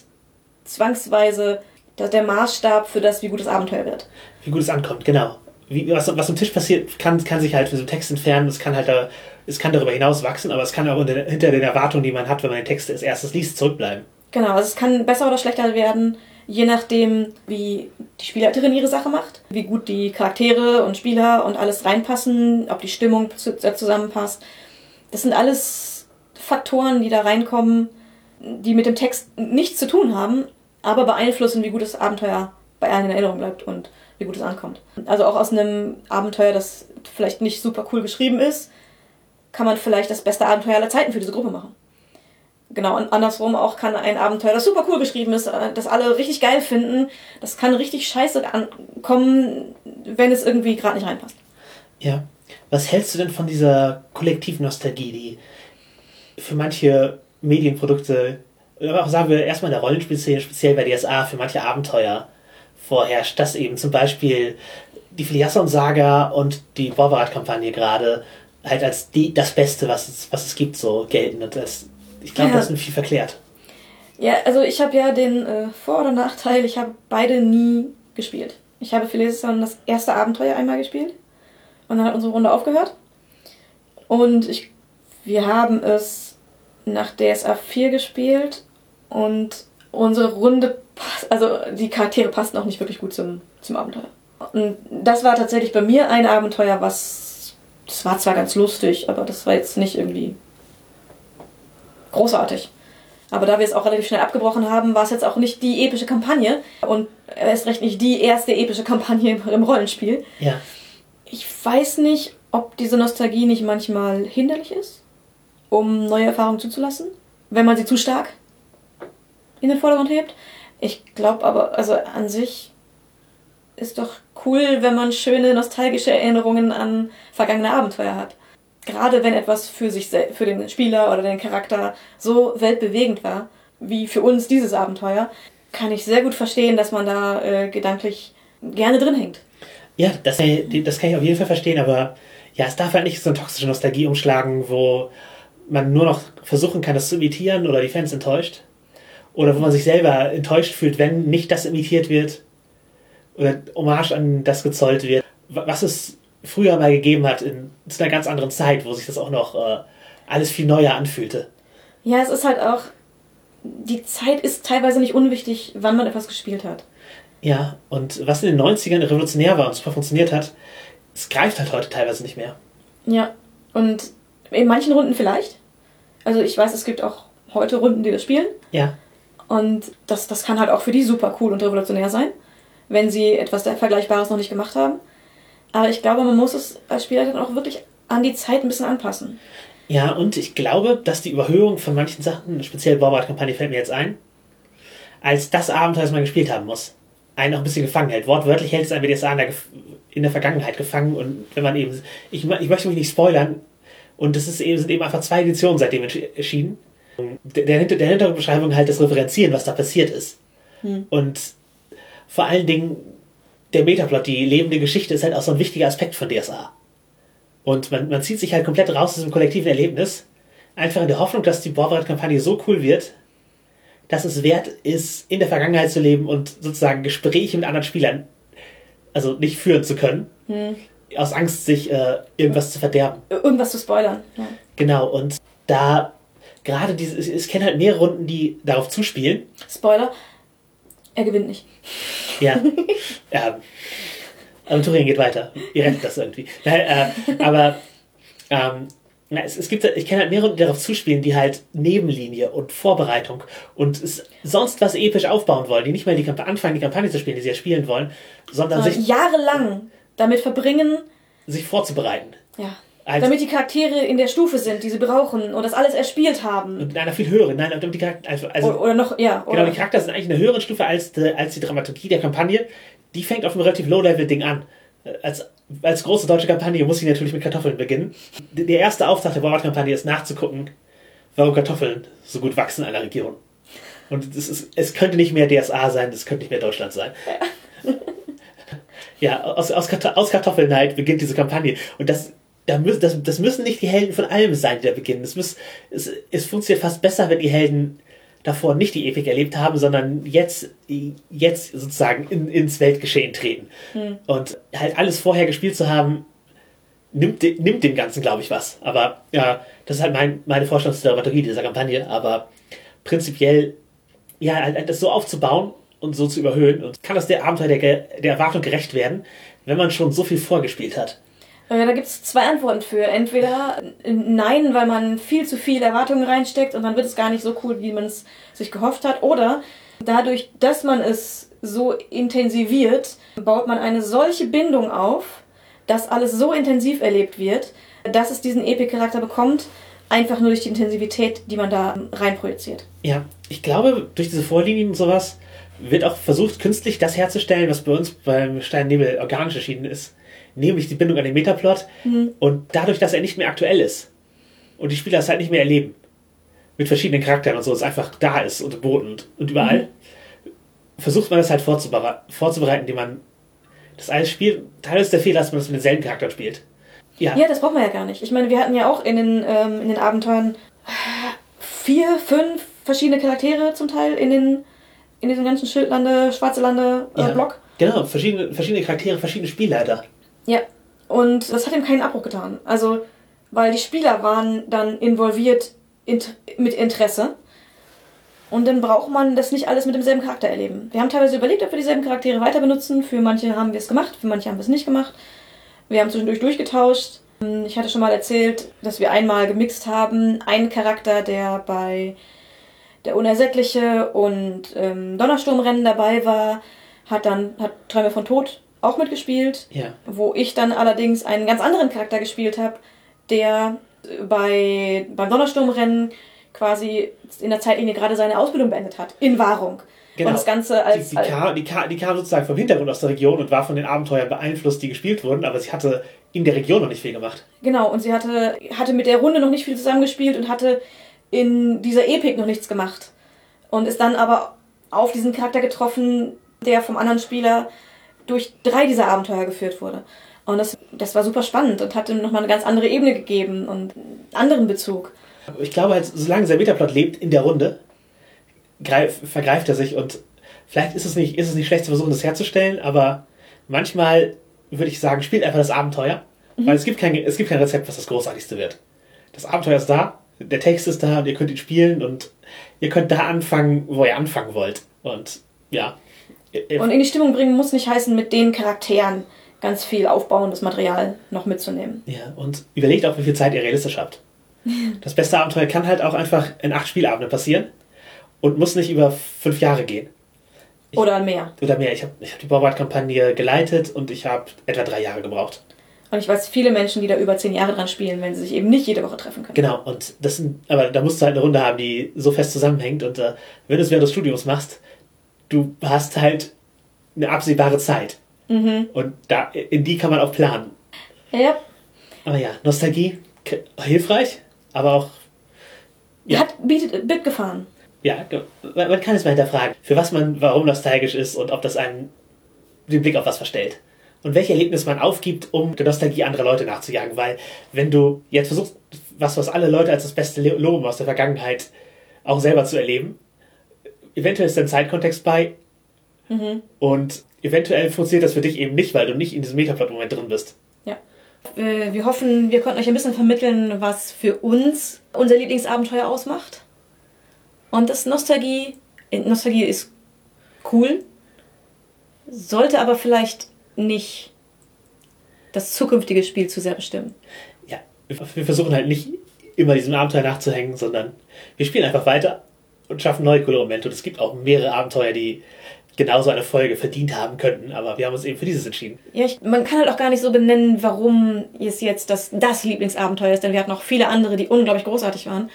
zwangsweise der der Maßstab für das, wie gut das Abenteuer wird. Wie gut es ankommt, genau. Wie, was, was am Tisch passiert, kann, kann sich halt für so einen Text entfernen, es kann halt da, es kann darüber hinaus wachsen, aber es kann auch unter, hinter den Erwartungen, die man hat, wenn man den Text als erstes liest, zurückbleiben. Genau, also es kann besser oder schlechter werden, je nachdem, wie die Spielleiterin ihre Sache macht, wie gut die Charaktere und Spieler und alles reinpassen, ob die Stimmung zusammenpasst. Das sind alles Faktoren, die da reinkommen, die mit dem Text nichts zu tun haben, aber beeinflussen, wie gut das Abenteuer bei allen in Erinnerung bleibt und wie gut es ankommt. Also auch aus einem Abenteuer, das vielleicht nicht super cool geschrieben ist, kann man vielleicht das beste Abenteuer aller Zeiten für diese Gruppe machen. Genau, und andersrum auch kann ein Abenteuer, das super cool geschrieben ist, äh, das alle richtig geil finden, das kann richtig scheiße ankommen, wenn es irgendwie gerade nicht reinpasst. Ja. Was hältst du denn von dieser Kollektivnostalgie, die für manche Medienprodukte, aber auch sagen wir erstmal in der Rollenspielszene, speziell bei DSA, für manche Abenteuer vorherrscht, dass eben zum Beispiel die Filiasson-Saga und die Borbarat-Kampagne gerade halt als die, das Beste, was es, was es gibt, so gelten. Und das, ich glaube, ja. das ist viel verklärt. Ja, also ich habe ja den äh, Vor- oder Nachteil, ich habe beide nie gespielt. Ich habe Filiasson das erste Abenteuer einmal gespielt und dann hat unsere Runde aufgehört. Und ich, wir haben es nach DSA 4 gespielt und unsere Runde also die Charaktere passen auch nicht wirklich gut zum, zum Abenteuer. Und das war tatsächlich bei mir ein Abenteuer, was, das war zwar ganz lustig, aber das war jetzt nicht irgendwie großartig. Aber da wir es auch relativ schnell abgebrochen haben, war es jetzt auch nicht die epische Kampagne und erst recht nicht die erste epische Kampagne im Rollenspiel. Ja. Ich weiß nicht, ob diese Nostalgie nicht manchmal hinderlich ist, um neue Erfahrungen zuzulassen, wenn man sie zu stark in den Vordergrund hebt. Ich glaube aber, also an sich ist doch cool, wenn man schöne nostalgische Erinnerungen an vergangene Abenteuer hat. Gerade wenn etwas für sich für den Spieler oder den Charakter so weltbewegend war, wie für uns dieses Abenteuer, kann ich sehr gut verstehen, dass man da äh, gedanklich gerne drin hängt. Ja, das, das kann ich auf jeden Fall verstehen, aber ja, es darf halt nicht so eine toxische Nostalgie umschlagen, wo man nur noch versuchen kann, das zu imitieren oder die Fans enttäuscht. Oder wo man sich selber enttäuscht fühlt, wenn nicht das imitiert wird oder Hommage an das gezollt wird, was es früher mal gegeben hat, in, zu einer ganz anderen Zeit, wo sich das auch noch äh, alles viel neuer anfühlte. Ja, es ist halt auch, die Zeit ist teilweise nicht unwichtig, wann man etwas gespielt hat. Ja, und was in den 90ern revolutionär war und super funktioniert hat, es greift halt heute teilweise nicht mehr. Ja, und in manchen Runden vielleicht. Also ich weiß, es gibt auch heute Runden, die das spielen. Ja. Und das, das kann halt auch für die super cool und revolutionär sein, wenn sie etwas Vergleichbares noch nicht gemacht haben. Aber ich glaube, man muss es als Spieler dann auch wirklich an die Zeit ein bisschen anpassen. Ja, und ich glaube, dass die Überhöhung von manchen Sachen, speziell Borbard-Kampagne fällt mir jetzt ein, als das Abenteuer, das man gespielt haben muss, einen auch ein bisschen gefangen hält. Wortwörtlich hält es einen BDSA in der, in der Vergangenheit gefangen und wenn man eben, ich, ich möchte mich nicht spoilern, und es ist eben, sind eben einfach zwei Editionen seitdem erschienen der, der Hintergrundbeschreibung halt das Referenzieren, was da passiert ist. Hm. Und vor allen Dingen der Metaplot, die lebende Geschichte, ist halt auch so ein wichtiger Aspekt von DSA. Und man, man zieht sich halt komplett raus aus diesem kollektiven Erlebnis, einfach in der Hoffnung, dass die Borberat-Kampagne so cool wird, dass es wert ist, in der Vergangenheit zu leben und sozusagen Gespräche mit anderen Spielern, also nicht führen zu können, hm. aus Angst, sich äh, irgendwas zu verderben. Irgendwas zu spoilern. Ja. Genau, und da gerade diese, ich kenne halt mehrere Runden, die darauf zuspielen. Spoiler, er gewinnt nicht. Ja. ja. Aventurieren geht weiter. Ihr rettet das irgendwie. Nein, äh, aber ähm, na, es, es gibt, ich kenne halt mehrere, die darauf zuspielen, die halt Nebenlinie und Vorbereitung und sonst was episch aufbauen wollen, die nicht mal die Kamp anfangen, die Kampagne zu spielen, die sie ja spielen wollen, sondern sich jahrelang damit verbringen, sich vorzubereiten. Ja. Also damit die Charaktere in der Stufe sind, die sie brauchen und das alles erspielt haben. In einer viel höheren, nein, damit die Charaktere, also, also oder, oder noch, ja. Genau, die Charaktere sind eigentlich in einer höheren Stufe als, die, als die Dramaturgie der Kampagne. Die fängt auf einem relativ Low-Level-Ding an. Als, als große deutsche Kampagne muss sie natürlich mit Kartoffeln beginnen. Der erste Auftrag der Bauart-Kampagne ist nachzugucken, warum Kartoffeln so gut wachsen in einer Region. Und es, ist, es könnte nicht mehr DSA sein, es könnte nicht mehr Deutschland sein. Ja, *laughs* ja aus, aus, aus Kartoffelneid beginnt diese Kampagne. Und das da müssen, das, das müssen nicht die Helden von allem sein, die da beginnen. Es, muss, es, es funktioniert fast besser, wenn die Helden davor nicht die Epik erlebt haben, sondern jetzt, jetzt sozusagen in, ins Weltgeschehen treten. Hm. Und halt alles vorher gespielt zu haben, nimmt, nimmt dem Ganzen, glaube ich, was. Aber ja, das ist halt mein, meine Vorstellung zur Dramaturgie dieser Kampagne. Aber prinzipiell ja, halt das so aufzubauen und so zu überhöhen. Und kann das der Abenteuer der, der Erwartung gerecht werden, wenn man schon so viel vorgespielt hat? Ja, da gibt es zwei Antworten für. Entweder nein, weil man viel zu viel Erwartungen reinsteckt und dann wird es gar nicht so cool, wie man es sich gehofft hat. Oder dadurch, dass man es so intensiviert, baut man eine solche Bindung auf, dass alles so intensiv erlebt wird, dass es diesen Epic-Charakter bekommt, einfach nur durch die Intensivität, die man da reinprojiziert. Ja, ich glaube, durch diese Vorlinien und sowas wird auch versucht, künstlich das herzustellen, was bei uns beim Stein Nebel organisch erschienen ist. Nämlich die Bindung an den Metaplot. Mhm. Und dadurch, dass er nicht mehr aktuell ist und die Spieler es halt nicht mehr erleben, mit verschiedenen Charakteren und so, es einfach da ist und geboten und, und überall, mhm. versucht man das halt vorzubereiten, vorzubereiten, indem man das alles spielt. Teilweise ist der Fehler, dass man das mit denselben Charakteren spielt. Ja. ja, das braucht man ja gar nicht. Ich meine, wir hatten ja auch in den, ähm, in den Abenteuern vier, fünf verschiedene Charaktere zum Teil in den in diesem ganzen Schildlande, Schwarze Lande äh, ja. Block. Genau, verschiedene, verschiedene Charaktere, verschiedene Spielleiter. Ja. Und das hat ihm keinen Abbruch getan. Also, weil die Spieler waren dann involviert int mit Interesse. Und dann braucht man das nicht alles mit demselben Charakter erleben. Wir haben teilweise überlegt, ob wir dieselben Charaktere weiter benutzen. Für manche haben wir es gemacht, für manche haben wir es nicht gemacht. Wir haben zwischendurch durchgetauscht. Ich hatte schon mal erzählt, dass wir einmal gemixt haben. Einen Charakter, der bei der Unersättliche und ähm, Donnersturmrennen dabei war, hat dann hat Träume von Tod auch mitgespielt. Ja. Wo ich dann allerdings einen ganz anderen Charakter gespielt habe, der bei, beim Donnersturmrennen quasi in der Zeitlinie gerade seine Ausbildung beendet hat. In Wahrung. Genau. Und das Ganze als. Die, die, kam, die, kam, die kam sozusagen vom Hintergrund aus der Region und war von den Abenteuern beeinflusst, die gespielt wurden, aber sie hatte in der Region noch nicht viel gemacht. Genau, und sie hatte, hatte mit der Runde noch nicht viel zusammengespielt und hatte in dieser Epik noch nichts gemacht. Und ist dann aber auf diesen Charakter getroffen, der vom anderen Spieler durch drei dieser Abenteuer geführt wurde. Und das, das war super spannend und hat ihm nochmal eine ganz andere Ebene gegeben und einen anderen Bezug. Ich glaube halt, solange sein Metaplot lebt in der Runde, greif, vergreift er sich und vielleicht ist es, nicht, ist es nicht schlecht zu versuchen, das herzustellen, aber manchmal würde ich sagen, spielt einfach das Abenteuer, mhm. weil es gibt, kein, es gibt kein Rezept, was das Großartigste wird. Das Abenteuer ist da, der Text ist da und ihr könnt ihn spielen und ihr könnt da anfangen, wo ihr anfangen wollt. Und ja. Und in die Stimmung bringen muss nicht heißen, mit den Charakteren ganz viel aufbauendes Material noch mitzunehmen. Ja, und überlegt auch, wie viel Zeit ihr realistisch habt. *laughs* Das beste Abenteuer kann halt auch einfach in acht Spielabenden passieren und muss nicht über fünf Jahre gehen. Ich, oder mehr. Oder mehr. Ich habe ich hab die Baubart-Kampagne geleitet und ich habe etwa drei Jahre gebraucht. Und ich weiß viele Menschen, die da über zehn Jahre dran spielen, wenn sie sich eben nicht jede Woche treffen können. Genau, und das sind, aber da musst du halt eine Runde haben, die so fest zusammenhängt. Und äh, wenn du es während des Studiums machst, du hast halt eine absehbare Zeit. Mhm. Und da, in die kann man auch planen. Ja. Aber ja, Nostalgie, hilfreich, aber auch. Ja. Hat bietet Bit gefahren. Ja, man kann es mal hinterfragen, für was man, warum nostalgisch ist und ob das einen den Blick auf was verstellt und welche Erlebnisse man aufgibt, um der Nostalgie anderer Leute nachzujagen. Weil wenn du jetzt versuchst, was, was alle Leute als das beste loben aus der Vergangenheit auch selber zu erleben, eventuell ist dein Zeitkontext bei mhm. und eventuell funktioniert das für dich eben nicht, weil du nicht in diesem Metaplot-Moment drin bist. Ja. Äh, wir hoffen, wir konnten euch ein bisschen vermitteln, was für uns unser Lieblingsabenteuer ausmacht. Und das Nostalgie, Nostalgie ist cool, sollte aber vielleicht nicht das zukünftige Spiel zu sehr bestimmen. Ja, wir versuchen halt nicht immer diesem Abenteuer nachzuhängen, sondern wir spielen einfach weiter und schaffen neue coole Momente. Und es gibt auch mehrere Abenteuer, die genauso eine Folge verdient haben könnten, aber wir haben uns eben für dieses entschieden. Ja, ich, man kann halt auch gar nicht so benennen, warum es jetzt das, das Lieblingsabenteuer ist, denn wir hatten auch viele andere, die unglaublich großartig waren.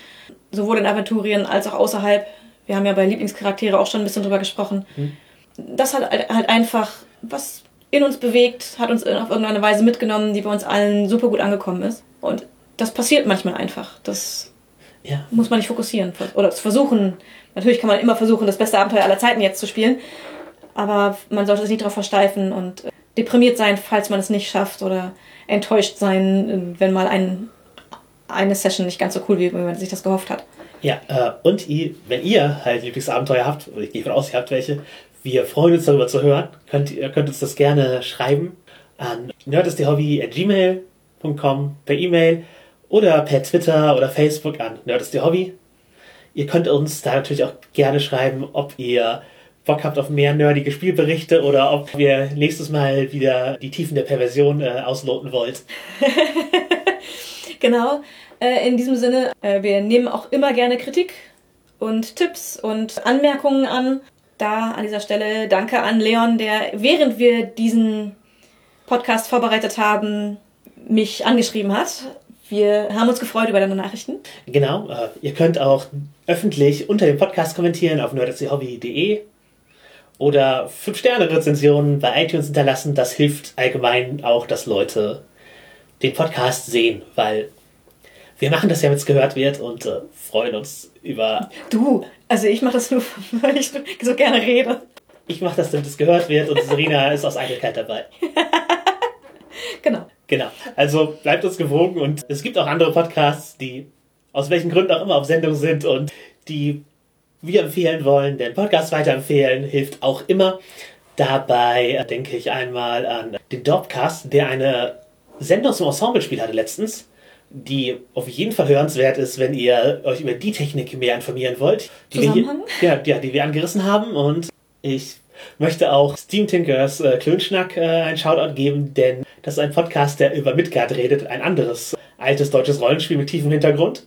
Sowohl in Aventurien als auch außerhalb. Wir haben ja bei Lieblingscharaktere auch schon ein bisschen drüber gesprochen. Hm. Das hat halt einfach was in uns bewegt, hat uns auf irgendeine Weise mitgenommen, die bei uns allen super gut angekommen ist. Und das passiert manchmal einfach. Das ja. muss man nicht fokussieren oder versuchen. Natürlich kann man immer versuchen, das beste Abenteuer aller Zeiten jetzt zu spielen, aber man sollte sich nicht darauf versteifen und äh, deprimiert sein, falls man es nicht schafft oder enttäuscht sein, wenn mal ein, eine Session nicht ganz so cool wie, wie man sich das gehofft hat. Ja, äh, und ihr, wenn ihr halt Lieblingsabenteuer habt, ich gehe von aus, ihr habt welche, wir freuen uns darüber zu hören. Könnt, ihr könnt uns das gerne schreiben an nerdistehobby.gmail.com per E-Mail oder per Twitter oder Facebook an nerdistehobby. Ihr könnt uns da natürlich auch gerne schreiben, ob ihr Bock habt auf mehr nerdige Spielberichte oder ob wir nächstes Mal wieder die Tiefen der Perversion äh, ausloten wollt. *laughs* genau. Äh, in diesem Sinne, äh, wir nehmen auch immer gerne Kritik und Tipps und Anmerkungen an. Da an dieser Stelle danke an Leon, der während wir diesen Podcast vorbereitet haben, mich angeschrieben hat. Wir haben uns gefreut über deine Nachrichten. Genau, äh, ihr könnt auch öffentlich unter dem Podcast kommentieren auf nerdhobby.de oder 5-Sterne-Rezensionen bei iTunes hinterlassen. Das hilft allgemein auch, dass Leute den Podcast sehen, weil wir machen das ja, wenn es gehört wird und äh, freuen uns über. Du, also ich mache das nur, *laughs* weil ich so gerne rede. Ich mache das, damit es gehört wird und Serena ist aus Eitelkeit dabei. *laughs* genau. Genau. Also bleibt uns gewogen und es gibt auch andere Podcasts, die aus welchen Gründen auch immer auf Sendung sind und die wir empfehlen wollen. Den Podcast weiterempfehlen hilft auch immer. Dabei denke ich einmal an den Dorpcast, der eine Sendung zum Ensemble-Spiel hatte letztens, die auf jeden Fall hörenswert ist, wenn ihr euch über die Technik mehr informieren wollt. Die Zusammenhang? Wir hier, ja, die wir angerissen haben. Und ich möchte auch Steam Tinkers äh, Klönschnack äh, einen Shoutout geben, denn das ist ein Podcast, der über Midgard redet, ein anderes altes deutsches Rollenspiel mit tiefem Hintergrund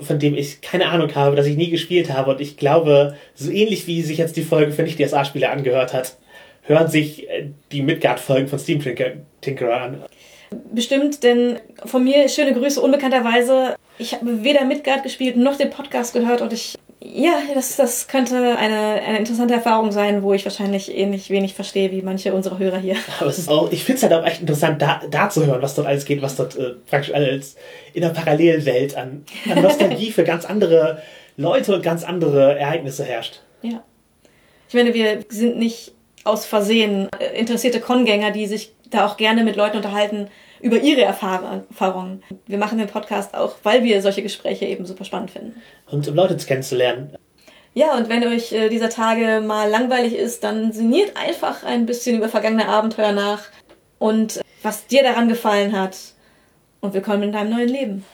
von dem ich keine Ahnung habe, das ich nie gespielt habe. Und ich glaube, so ähnlich wie sich jetzt die Folge für Nicht-DSA-Spieler angehört hat, hören sich äh, die Midgard-Folgen von Steam Tinkerer an. Bestimmt, denn von mir schöne Grüße unbekannterweise. Ich habe weder Midgard gespielt noch den Podcast gehört und ich ja, das, das könnte eine, eine interessante Erfahrung sein, wo ich wahrscheinlich ähnlich wenig verstehe wie manche unserer Hörer hier. *laughs* Aber es ist auch, ich finde es halt auch echt interessant, da, da zu hören, was dort alles geht, was dort äh, praktisch alles in der Parallelwelt an, an Nostalgie für ganz andere Leute und ganz andere Ereignisse herrscht. Ja. Ich meine, wir sind nicht aus Versehen äh, interessierte Kongänger, die sich da auch gerne mit Leuten unterhalten, über ihre Erfahrungen. Wir machen den Podcast auch, weil wir solche Gespräche eben super spannend finden. Und um Leute kennenzulernen. Ja, und wenn euch äh, dieser Tage mal langweilig ist, dann sinniert einfach ein bisschen über vergangene Abenteuer nach und was dir daran gefallen hat. Und willkommen in deinem neuen Leben.